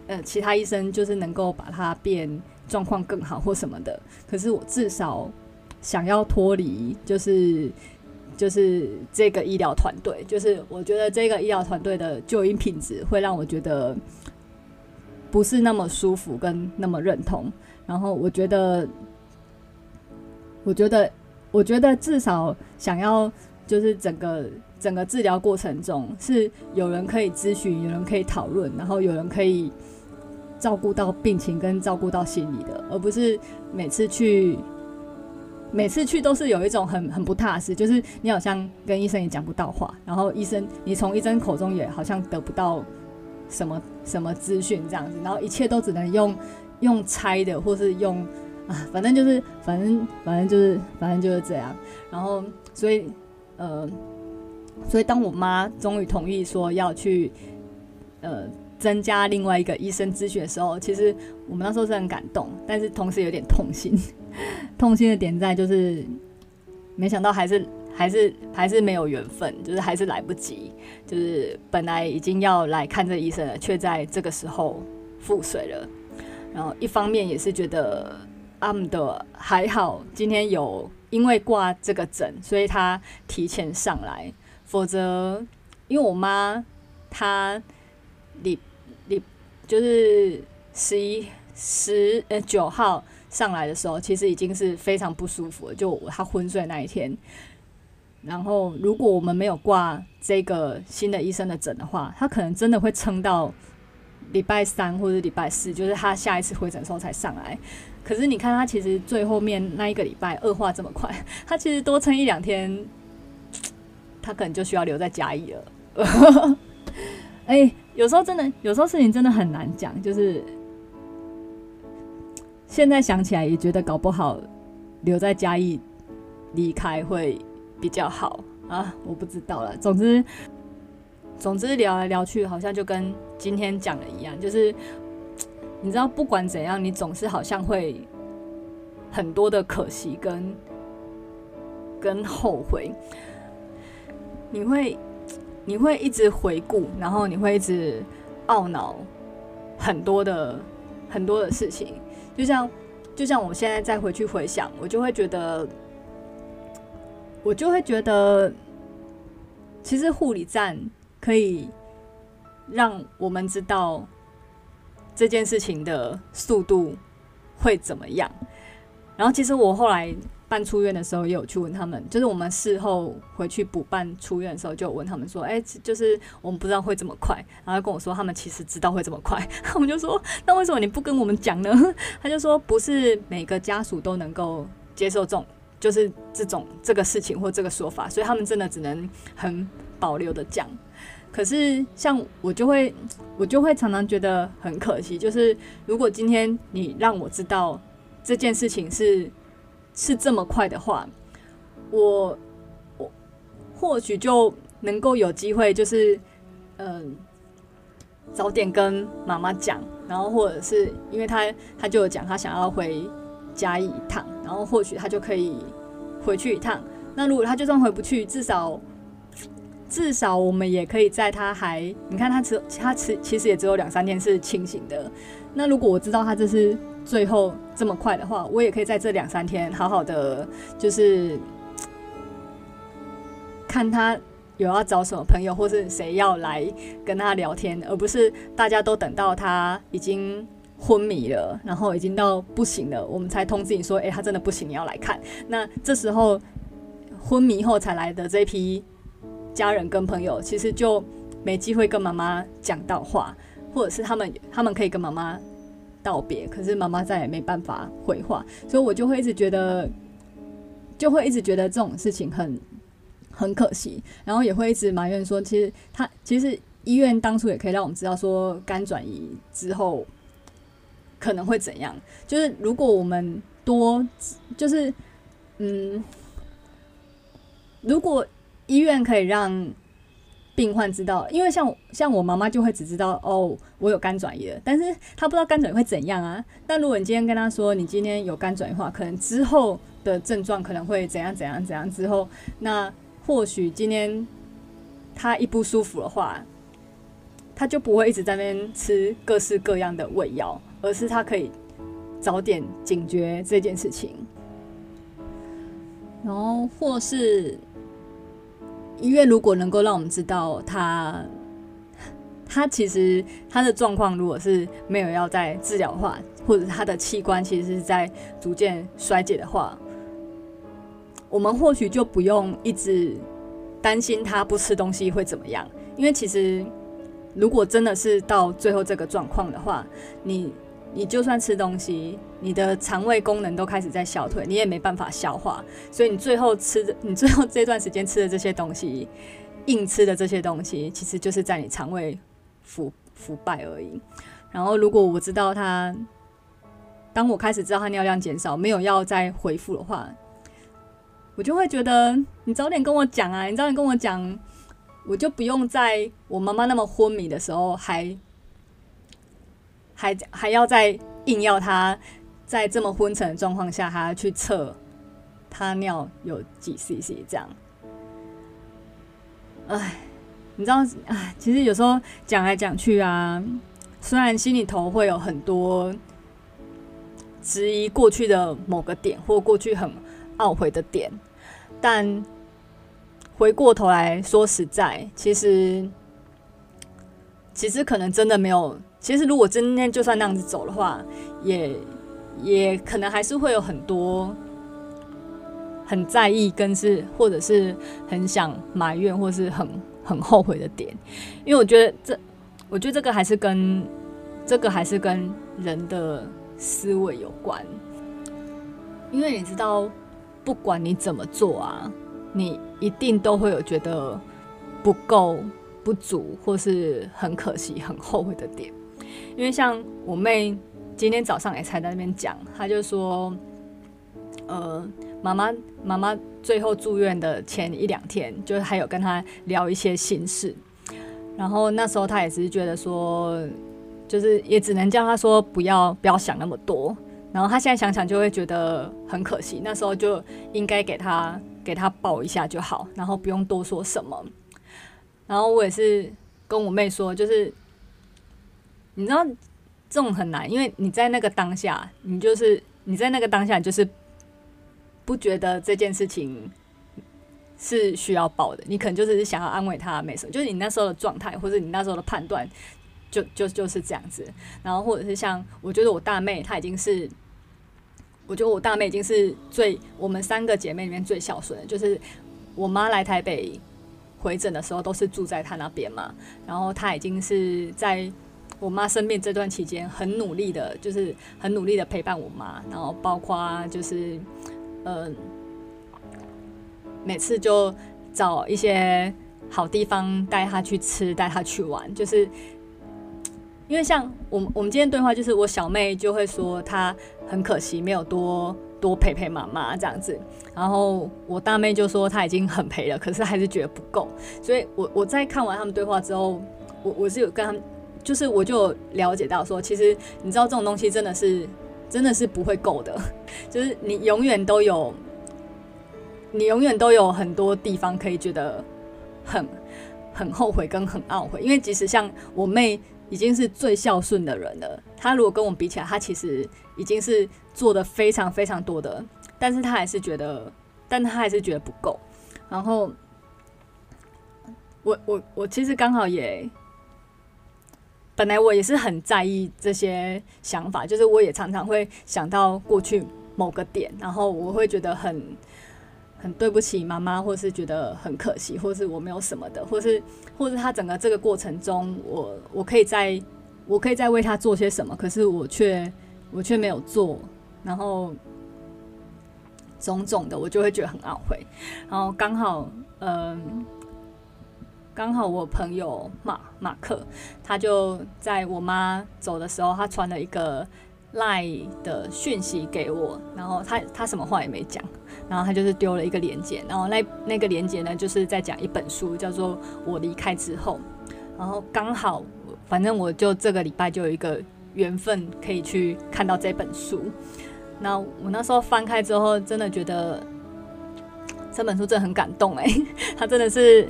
呃其他医生就是能够把她变状况更好或什么的。可是我至少想要脱离，就是就是这个医疗团队，就是我觉得这个医疗团队的就医品质会让我觉得不是那么舒服跟那么认同。然后我觉得，我觉得。我觉得至少想要就是整个整个治疗过程中是有人可以咨询，有人可以讨论，然后有人可以照顾到病情跟照顾到心理的，而不是每次去每次去都是有一种很很不踏实，就是你好像跟医生也讲不到话，然后医生你从医生口中也好像得不到什么什么资讯这样子，然后一切都只能用用猜的或是用。啊，反正就是，反正反正就是，反正就是这样。然后，所以，呃，所以当我妈终于同意说要去，呃，增加另外一个医生咨询的时候，其实我们那时候是很感动，但是同时有点痛心。[laughs] 痛心的点在就是，没想到还是还是还是没有缘分，就是还是来不及，就是本来已经要来看这医生了，却在这个时候腹水了。然后一方面也是觉得。阿姆的还好，今天有因为挂这个诊，所以他提前上来。否则，因为我妈她礼礼就是十一十呃九号上来的时候，其实已经是非常不舒服了。就他昏睡那一天，然后如果我们没有挂这个新的医生的诊的话，他可能真的会撑到礼拜三或者礼拜四，就是他下一次回诊的时候才上来。可是你看，他其实最后面那一个礼拜恶化这么快，他其实多撑一两天，他可能就需要留在嘉义了。[laughs] 哎、有时候真的，有时候事情真的很难讲。就是现在想起来也觉得搞不好留在嘉义离开会比较好啊，我不知道了。总之，总之聊来聊去，好像就跟今天讲的一样，就是。[tsk] 你知道，不管怎样，你总是好像会很多的可惜跟 [tsk] 跟后悔。你会你会一直回顾，然后你会一直懊恼很多的很多的事情。就像就像我现在再回去回想，我就会觉得，我就会觉得，其实护理站可以让我们知道。这件事情的速度会怎么样？然后，其实我后来办出院的时候，也有去问他们，就是我们事后回去补办出院的时候，就问他们说：“哎，就是我们不知道会这么快。”然后跟我说，他们其实知道会这么快。[laughs] 我们就说：“那为什么你不跟我们讲呢？” [laughs] 他就说：“不是每个家属都能够接受这种，就是这种这个事情或这个说法，所以他们真的只能很保留的讲。”可是，像我就会，我就会常常觉得很可惜。就是如果今天你让我知道这件事情是是这么快的话，我我或许就能够有机会，就是嗯、早点跟妈妈讲，然后或者是因为他他就有讲他想要回嘉义一趟，然后或许他就可以回去一趟。那如果他就算回不去，至少至少我们也可以在他还你看他只他其其实也只有两三天是清醒的。那如果我知道他这是最后这么快的话，我也可以在这两三天好好的就是。看他有要找什么朋友，或是谁要来跟他聊天，而不是大家都等到他已经昏迷了，然后已经到不行了，我们才通知你说：“诶，他真的不行，你要来看。”那这时候昏迷后才来的这批家人跟朋友，其实就没机会跟妈妈讲到话，或者是他们他们可以跟妈妈道别，可是妈妈再也没办法回话，所以我就会一直觉得，就会一直觉得这种事情很。很可惜，然后也会一直埋怨说，其实他其实医院当初也可以让我们知道说，肝转移之后可能会怎样。就是如果我们多，就是嗯，如果医院可以让病患知道，因为像像我妈妈就会只知道哦，我有肝转移了，但是她不知道肝转移会怎样啊。但如果你今天跟她说，你今天有肝转移的话，可能之后的症状可能会怎样怎样怎样之后，那。或许今天他一不舒服的话，他就不会一直在那边吃各式各样的胃药，而是他可以早点警觉这件事情。然后，或是医院如果能够让我们知道他，他其实他的状况如果是没有要再治疗的话，或者他的器官其实是在逐渐衰竭的话。我们或许就不用一直担心他不吃东西会怎么样，因为其实如果真的是到最后这个状况的话，你你就算吃东西，你的肠胃功能都开始在消退，你也没办法消化，所以你最后吃的，你最后这段时间吃的这些东西，硬吃的这些东西，其实就是在你肠胃腐腐败而已。然后如果我知道他，当我开始知道他尿量减少，没有要再恢复的话。我就会觉得，你早点跟我讲啊！你早点跟我讲，我就不用在我妈妈那么昏迷的时候还，还还要再硬要他在这么昏沉的状况下，还要去测他尿有几 CC 这样。哎，你知道，哎，其实有时候讲来讲去啊，虽然心里头会有很多质疑过去的某个点，或过去很懊悔的点。但回过头来说，实在，其实其实可能真的没有。其实如果今天就算那样子走的话，也也可能还是会有很多很在意，跟是或者是很想埋怨，或是很很后悔的点。因为我觉得这，我觉得这个还是跟这个还是跟人的思维有关，因为你知道。不管你怎么做啊，你一定都会有觉得不够、不足，或是很可惜、很后悔的点。因为像我妹今天早上也才在那边讲，她就说：“呃，妈妈，妈妈最后住院的前一两天，就是还有跟她聊一些心事。然后那时候她也只是觉得说，就是也只能叫她说不要不要想那么多。”然后他现在想想就会觉得很可惜，那时候就应该给他给他抱一下就好，然后不用多说什么。然后我也是跟我妹说，就是你知道这种很难，因为你在那个当下，你就是你在那个当下，就是不觉得这件事情是需要报的，你可能就是想要安慰他，没什么，就是你那时候的状态或者你那时候的判断。就就就是这样子，然后或者是像我觉得我大妹她已经是，我觉得我大妹已经是最我们三个姐妹里面最孝顺的，就是我妈来台北回诊的时候都是住在她那边嘛，然后她已经是在我妈生病这段期间很努力的，就是很努力的陪伴我妈，然后包括就是嗯、每次就找一些好地方带她去吃，带她去玩，就是。因为像我们我们今天对话，就是我小妹就会说她很可惜没有多多陪陪妈妈这样子，然后我大妹就说她已经很陪了，可是还是觉得不够。所以我我在看完他们对话之后，我我是有跟他们，就是我就了解到说，其实你知道这种东西真的是真的是不会够的，[laughs] 就是你永远都有，你永远都有很多地方可以觉得很很后悔跟很懊悔，因为即使像我妹。已经是最孝顺的人了。她如果跟我比起来，她其实已经是做的非常非常多的，但是她还是觉得，但她还是觉得不够。然后，我我我其实刚好也，本来我也是很在意这些想法，就是我也常常会想到过去某个点，然后我会觉得很。很对不起妈妈，或是觉得很可惜，或是我没有什么的，或是，或是他整个这个过程中，我我可以在，我可以再为他做些什么，可是我却我却没有做，然后种种的，我就会觉得很懊悔。然后刚好，嗯，刚好我朋友马马克，他就在我妈走的时候，他传了一个。赖的讯息给我，然后他他什么话也没讲，然后他就是丢了一个连结，然后那那个连结呢，就是在讲一本书，叫做《我离开之后》，然后刚好反正我就这个礼拜就有一个缘分可以去看到这本书，那我那时候翻开之后，真的觉得这本书真的很感动哎，他 [laughs] 真的是。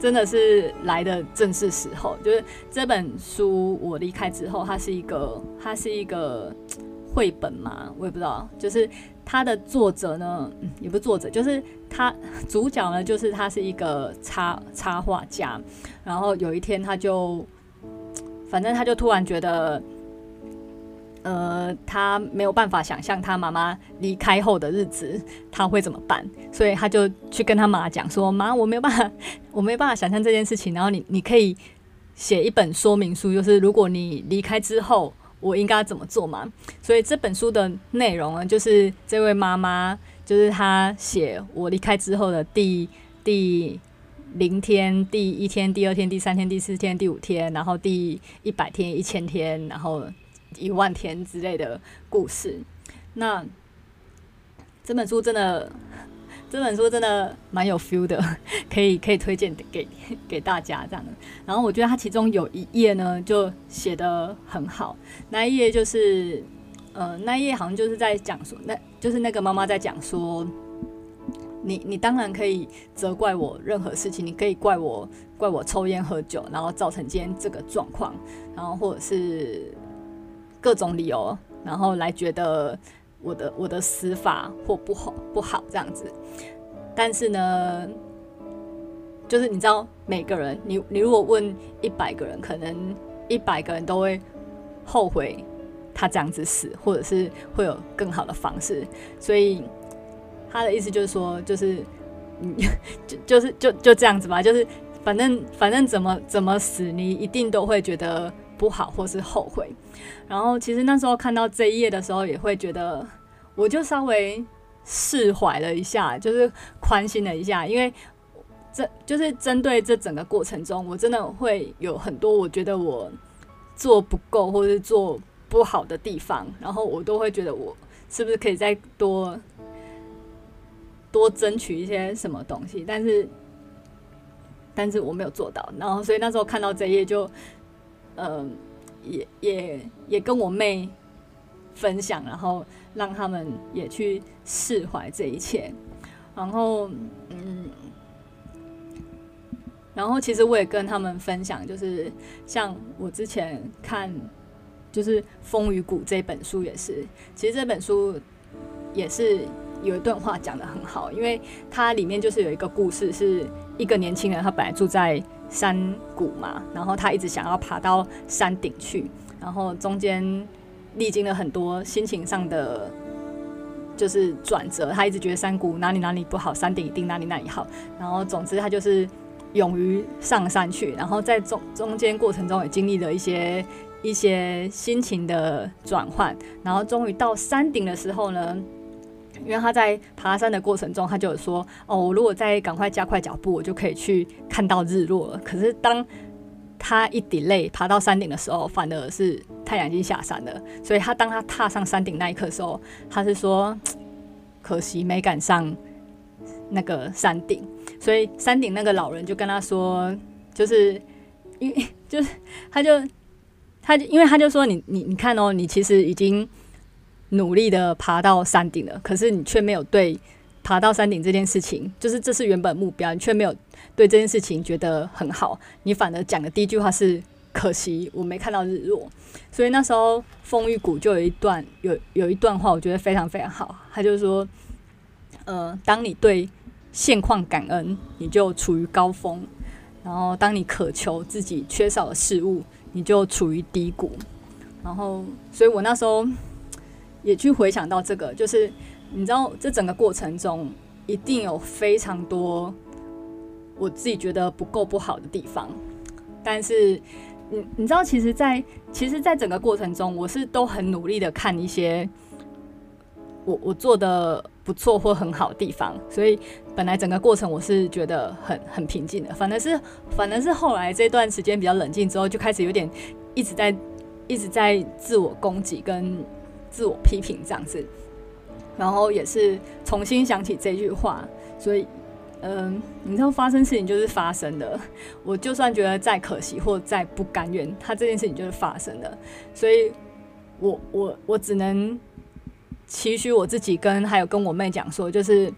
真的是来的正是时候，就是这本书我离开之后，它是一个，它是一个绘本嘛，我也不知道。就是它的作者呢，也不是作者，就是他主角呢，就是他是一个插插画家。然后有一天，他就，反正他就突然觉得。呃，他没有办法想象他妈妈离开后的日子，他会怎么办？所以他就去跟他妈讲说：“妈，我没有办法，我没有办法想象这件事情。然后你，你可以写一本说明书，就是如果你离开之后，我应该怎么做嘛？”所以这本书的内容呢，就是这位妈妈，就是她写我离开之后的第第零天、第一天、第二天、第三天、第四天、第五天，然后第一百天、一千天，然后。一万天之类的故事，那这本书真的，这本书真的蛮有 feel 的，可以可以推荐给给大家这样的。然后我觉得它其中有一页呢，就写得很好。那一页就是，呃，那一页好像就是在讲说，那就是那个妈妈在讲说，你你当然可以责怪我任何事情，你可以怪我怪我抽烟喝酒，然后造成今天这个状况，然后或者是。各种理由，然后来觉得我的我的死法或不好不好这样子，但是呢，就是你知道，每个人，你你如果问一百个人，可能一百个人都会后悔他这样子死，或者是会有更好的方式。所以他的意思就是说，就是嗯，就就是就就这样子吧，就是反正反正怎么怎么死，你一定都会觉得。不好，或是后悔。然后，其实那时候看到这一页的时候，也会觉得，我就稍微释怀了一下，就是宽心了一下。因为这就是针对这整个过程中，我真的会有很多我觉得我做不够或是做不好的地方，然后我都会觉得我是不是可以再多多争取一些什么东西，但是但是我没有做到。然后，所以那时候看到这一页就。嗯，也也也跟我妹分享，然后让他们也去释怀这一切。然后，嗯，然后其实我也跟他们分享，就是像我之前看，就是《风雨谷》这本书也是，其实这本书也是有一段话讲得很好，因为它里面就是有一个故事，是一个年轻人，他本来住在。山谷嘛，然后他一直想要爬到山顶去，然后中间历经了很多心情上的就是转折，他一直觉得山谷哪里哪里不好，山顶一定哪里哪里好，然后总之他就是勇于上山去，然后在中中间过程中也经历了一些一些心情的转换，然后终于到山顶的时候呢。因为他在爬山的过程中，他就有说：“哦，我如果再赶快加快脚步，我就可以去看到日落了。”可是当他一 delay 爬到山顶的时候，反而是太阳已经下山了。所以他当他踏上山顶那一刻的时候，他是说可惜没赶上那个山顶。所以山顶那个老人就跟他说，就是因为就是他就他就因为他就说你你你看哦，你其实已经努力的爬到山顶了，可是你却没有对。爬到山顶这件事情，就是这是原本目标，你却没有对这件事情觉得很好，你反而讲的第一句话是可惜我没看到日落。所以那时候风雨谷就有一段有有一段话，我觉得非常非常好，他就是说，呃，当你对现况感恩，你就处于高峰；然后当你渴求自己缺少的事物，你就处于低谷。然后，所以我那时候也去回想到这个，就是。你知道，这整个过程中一定有非常多我自己觉得不够不好的地方，但是你你知道，其实在，其实，在整个过程中，我是都很努力的看一些我我做的不错或很好的地方，所以本来整个过程我是觉得很很平静的，反而是反而是后来这段时间比较冷静之后，就开始有点一直在一直在自我攻击跟自我批评这样子。然后也是重新想起这句话，所以，嗯，你知道发生事情就是发生的。我就算觉得再可惜或再不甘愿，他这件事情就是发生的。所以我我我只能期许我自己跟还有跟我妹讲说，就是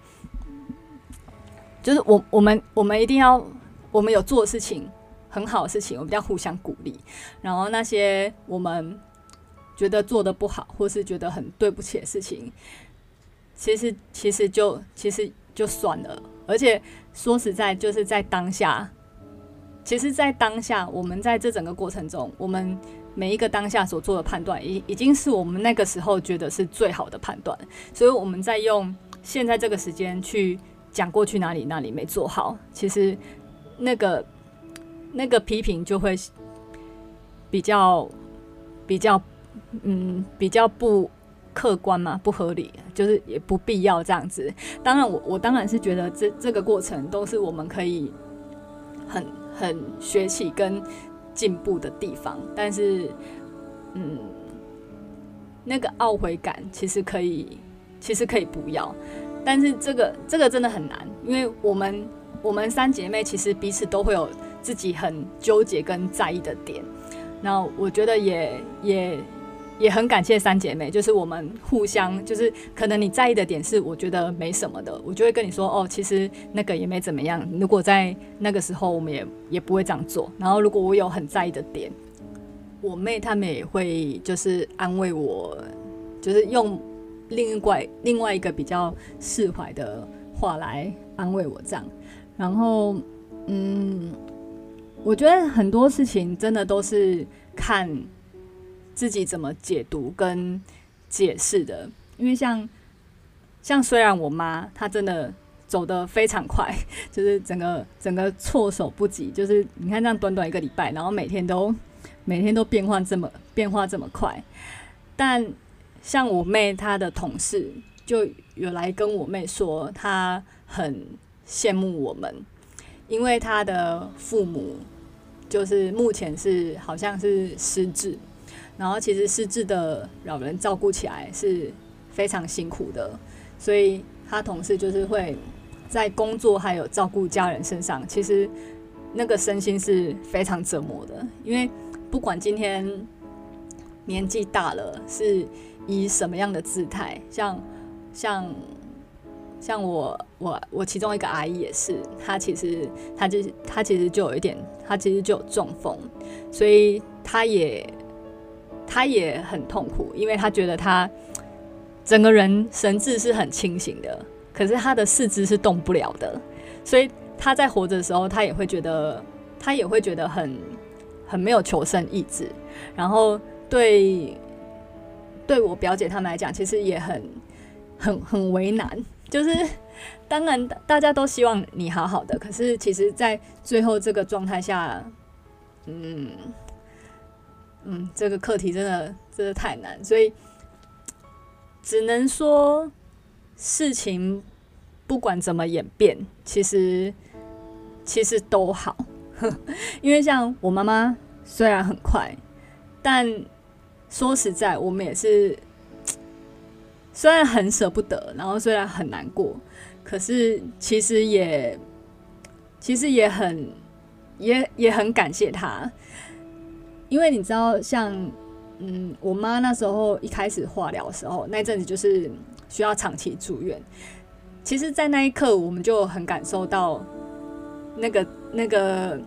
就是我我们我们一定要我们有做事情很好的事情，我们要互相鼓励。然后那些我们觉得做的不好或是觉得很对不起的事情。其实，其实就其实就算了。而且说实在，就是在当下，其实，在当下，我们在这整个过程中，我们每一个当下所做的判断，已已经是我们那个时候觉得是最好的判断。所以，我们在用现在这个时间去讲过去哪里哪里没做好，其实那个那个批评就会比较比较嗯比较不。客观嘛，不合理，就是也不必要这样子。当然我，我当然是觉得这这个过程都是我们可以很很学习跟进步的地方。但是，嗯，那个懊悔感其实可以，其实可以不要。但是这个这个真的很难，因为我们我们三姐妹其实彼此都会有自己很纠结跟在意的点。那我觉得也也。也很感谢三姐妹，就是我们互相，就是可能你在意的点是我觉得没什么的，我就会跟你说哦，其实那个也没怎么样。如果在那个时候，我们也也不会这样做。然后如果我有很在意的点，我妹她们也会就是安慰我，就是用另外另外一个比较释怀的话来安慰我这样。然后嗯，我觉得很多事情真的都是看。自己怎么解读跟解释的？因为像像虽然我妈她真的走得非常快，[laughs] 就是整个整个措手不及，就是你看这样短短一个礼拜，然后每天都每天都变化这么变化这么快。但像我妹她的同事就有来跟我妹说，她很羡慕我们，因为她的父母就是目前是好像是失智。然后其实失智的老人照顾起来是非常辛苦的，所以他同事就是会在工作还有照顾家人身上，其实那个身心是非常折磨的。因为不管今天年纪大了，是以什么样的姿态，像像像我我我其中一个阿姨也是，她其实她就她其实就有一点，她其实就有中风，所以她也。他也很痛苦，因为他觉得他整个人神智是很清醒的，可是他的四肢是动不了的，所以他在活着的时候，他也会觉得他也会觉得很很没有求生意志，然后对对我表姐他们来讲，其实也很很很为难，就是当然大家都希望你好好的，可是其实在最后这个状态下，嗯。嗯，这个课题真的真的太难，所以只能说事情不管怎么演变，其实其实都好。[laughs] 因为像我妈妈虽然很快，但说实在，我们也是虽然很舍不得，然后虽然很难过，可是其实也其实也很也也很感谢她，因为你知道，像嗯，我妈那时候一开始化疗的时候，那阵子就是需要长期住院。其实，在那一刻，我们就很感受到那个那个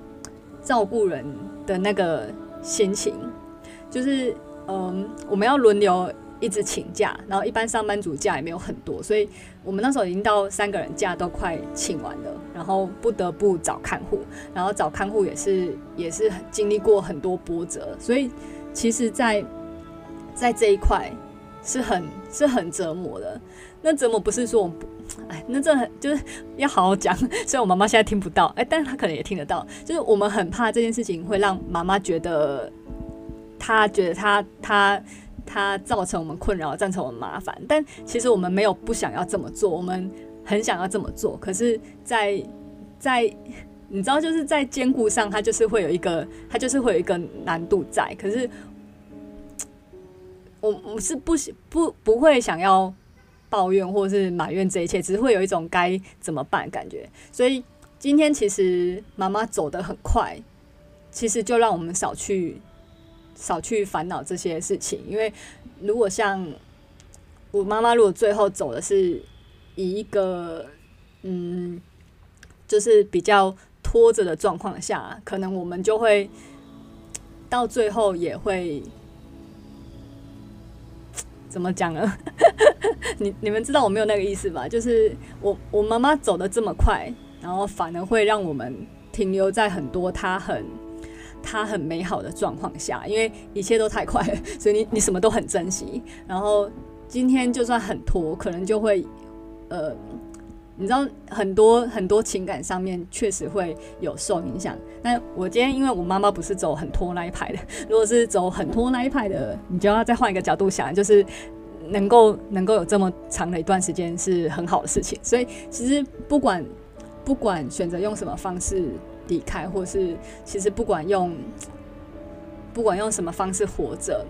照顾人的那个心情，就是嗯，我们要轮流一直请假，然后一般上班族假也没有很多，所以我们那时候已经到三个人假都快请完了，然后不得不找看护，然后找看护也是也是经历过很多波折，所以其实在，在这一块是很是很折磨的。那折磨不是说我们不。哎，那这很就是要好好讲。虽然我妈妈现在听不到，哎，但是她可能也听得到。就是我们很怕这件事情会让妈妈觉得，她觉得她她她造成我们困扰，造成我们麻烦。但其实我们没有不想要这么做，我们很想要这么做。可是在，在你知道，就是在兼顾上，它就是会有一个，它就是会有一个难度在。可是我我是不不不会想要。抱怨或是埋怨这一切，只是会有一种该怎么办感觉。所以今天其实妈妈走得很快，其实就让我们少去少去烦恼这些事情。因为如果像我妈妈，如果最后走的是以一个嗯，就是比较拖着的状况下，可能我们就会到最后也会。怎么讲呢？[laughs] 你你们知道我没有那个意思吧？就是我我妈妈走得这么快，然后反而会让我们停留在很多她很她很美好的状况下，因为一切都太快了，所以你你什么都很珍惜。然后今天就算很拖，可能就会呃。你知道很多很多情感上面确实会有受影响。但我今天因为我妈妈不是走很拖那一派的，如果是走很拖那一派的，你就要再换一个角度想，就是能够能够有这么长的一段时间是很好的事情。所以其实不管不管选择用什么方式离开，或是其实不管用不管用什么方式活着，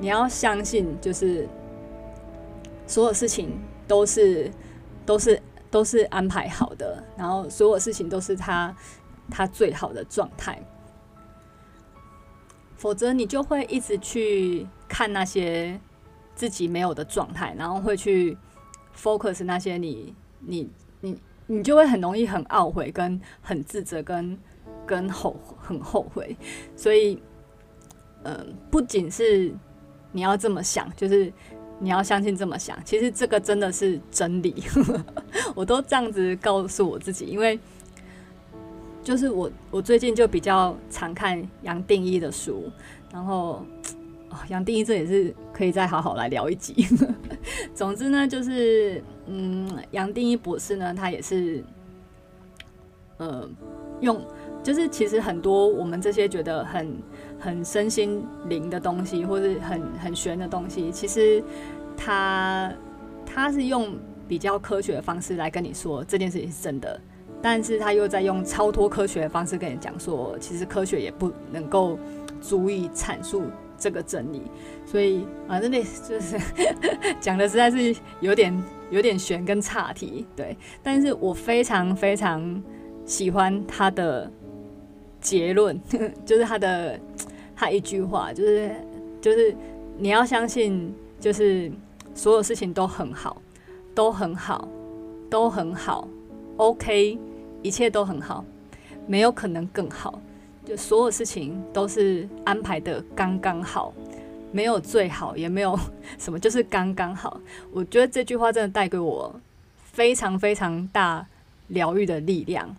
你要相信，就是所有事情都是都是。都是安排好的，然后所有事情都是他他最好的状态，否则你就会一直去看那些自己没有的状态，然后会去 focus 那些你你你就会很容易很懊悔，跟很自责，跟跟后很后悔。所以，嗯、不仅是你要这么想，就是。你要相信这么想，其实这个真的是真理，[laughs] 我都这样子告诉我自己，因为就是我我最近就比较常看杨定一的书，然后杨定一这也是可以再好好来聊一集。[laughs] 总之呢，就是嗯，杨定一博士呢，他也是呃用，就是其实很多我们这些觉得很。很身心灵的东西，或是很很玄的东西，其实他他是用比较科学的方式来跟你说这件事情是真的，但是他又在用超脱科学的方式跟你讲说，其实科学也不能够足以阐述这个真理。所以啊，真的就是 [laughs] 讲的实在是有点有点悬跟岔题，对。但是我非常非常喜欢他的结论，[laughs] 就是他的。他一句话就是，就是你要相信，就是所有事情都很好，都很好，都很好，OK，一切都很好，没有可能更好，就所有事情都是安排的刚刚好，没有最好，也没有 [laughs] 什么，就是刚刚好。我觉得这句话真的带给我非常非常大疗愈的力量。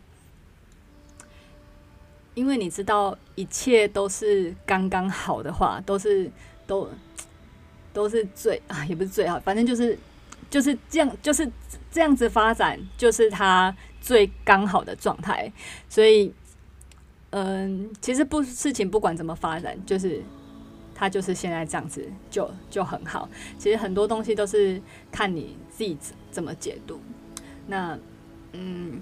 因为你知道一切都是刚刚好的话，都是都都是最啊，也不是最好，反正就是就是这样，就是这样子发展，就是它最刚好的状态。所以，嗯，其实不事情不管怎么发展，就是他就是现在这样子就就很好。其实很多东西都是看你自己怎么解读。那嗯。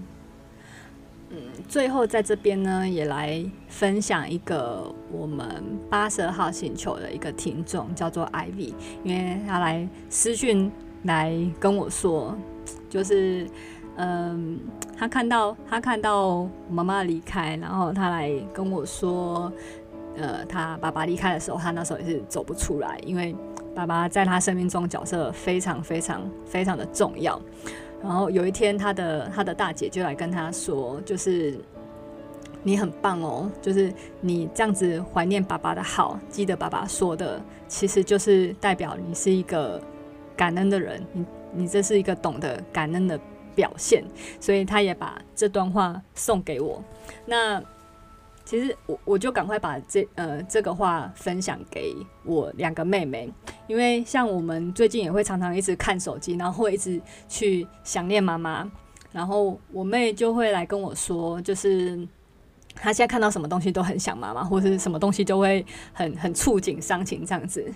嗯，最后在这边呢，也来分享一个我们八十二号星球的一个听众，叫做 Ivy，因为他来私讯来跟我说，就是嗯，他看到他看到妈妈离开，然后他来跟我说，呃，他爸爸离开的时候，他那时候也是走不出来，因为爸爸在他生命中角色非常非常非常的重要。然后有一天，他的他的大姐就来跟他说，就是你很棒哦，就是你这样子怀念爸爸的好，记得爸爸说的，其实就是代表你是一个感恩的人，你你这是一个懂得感恩的表现，所以他也把这段话送给我。那。其实我我就赶快把这呃这个话分享给我两个妹妹，因为像我们最近也会常常一直看手机，然后会一直去想念妈妈，然后我妹就会来跟我说，就是她现在看到什么东西都很想妈妈，或者是什么东西就会很很触景伤情这样子。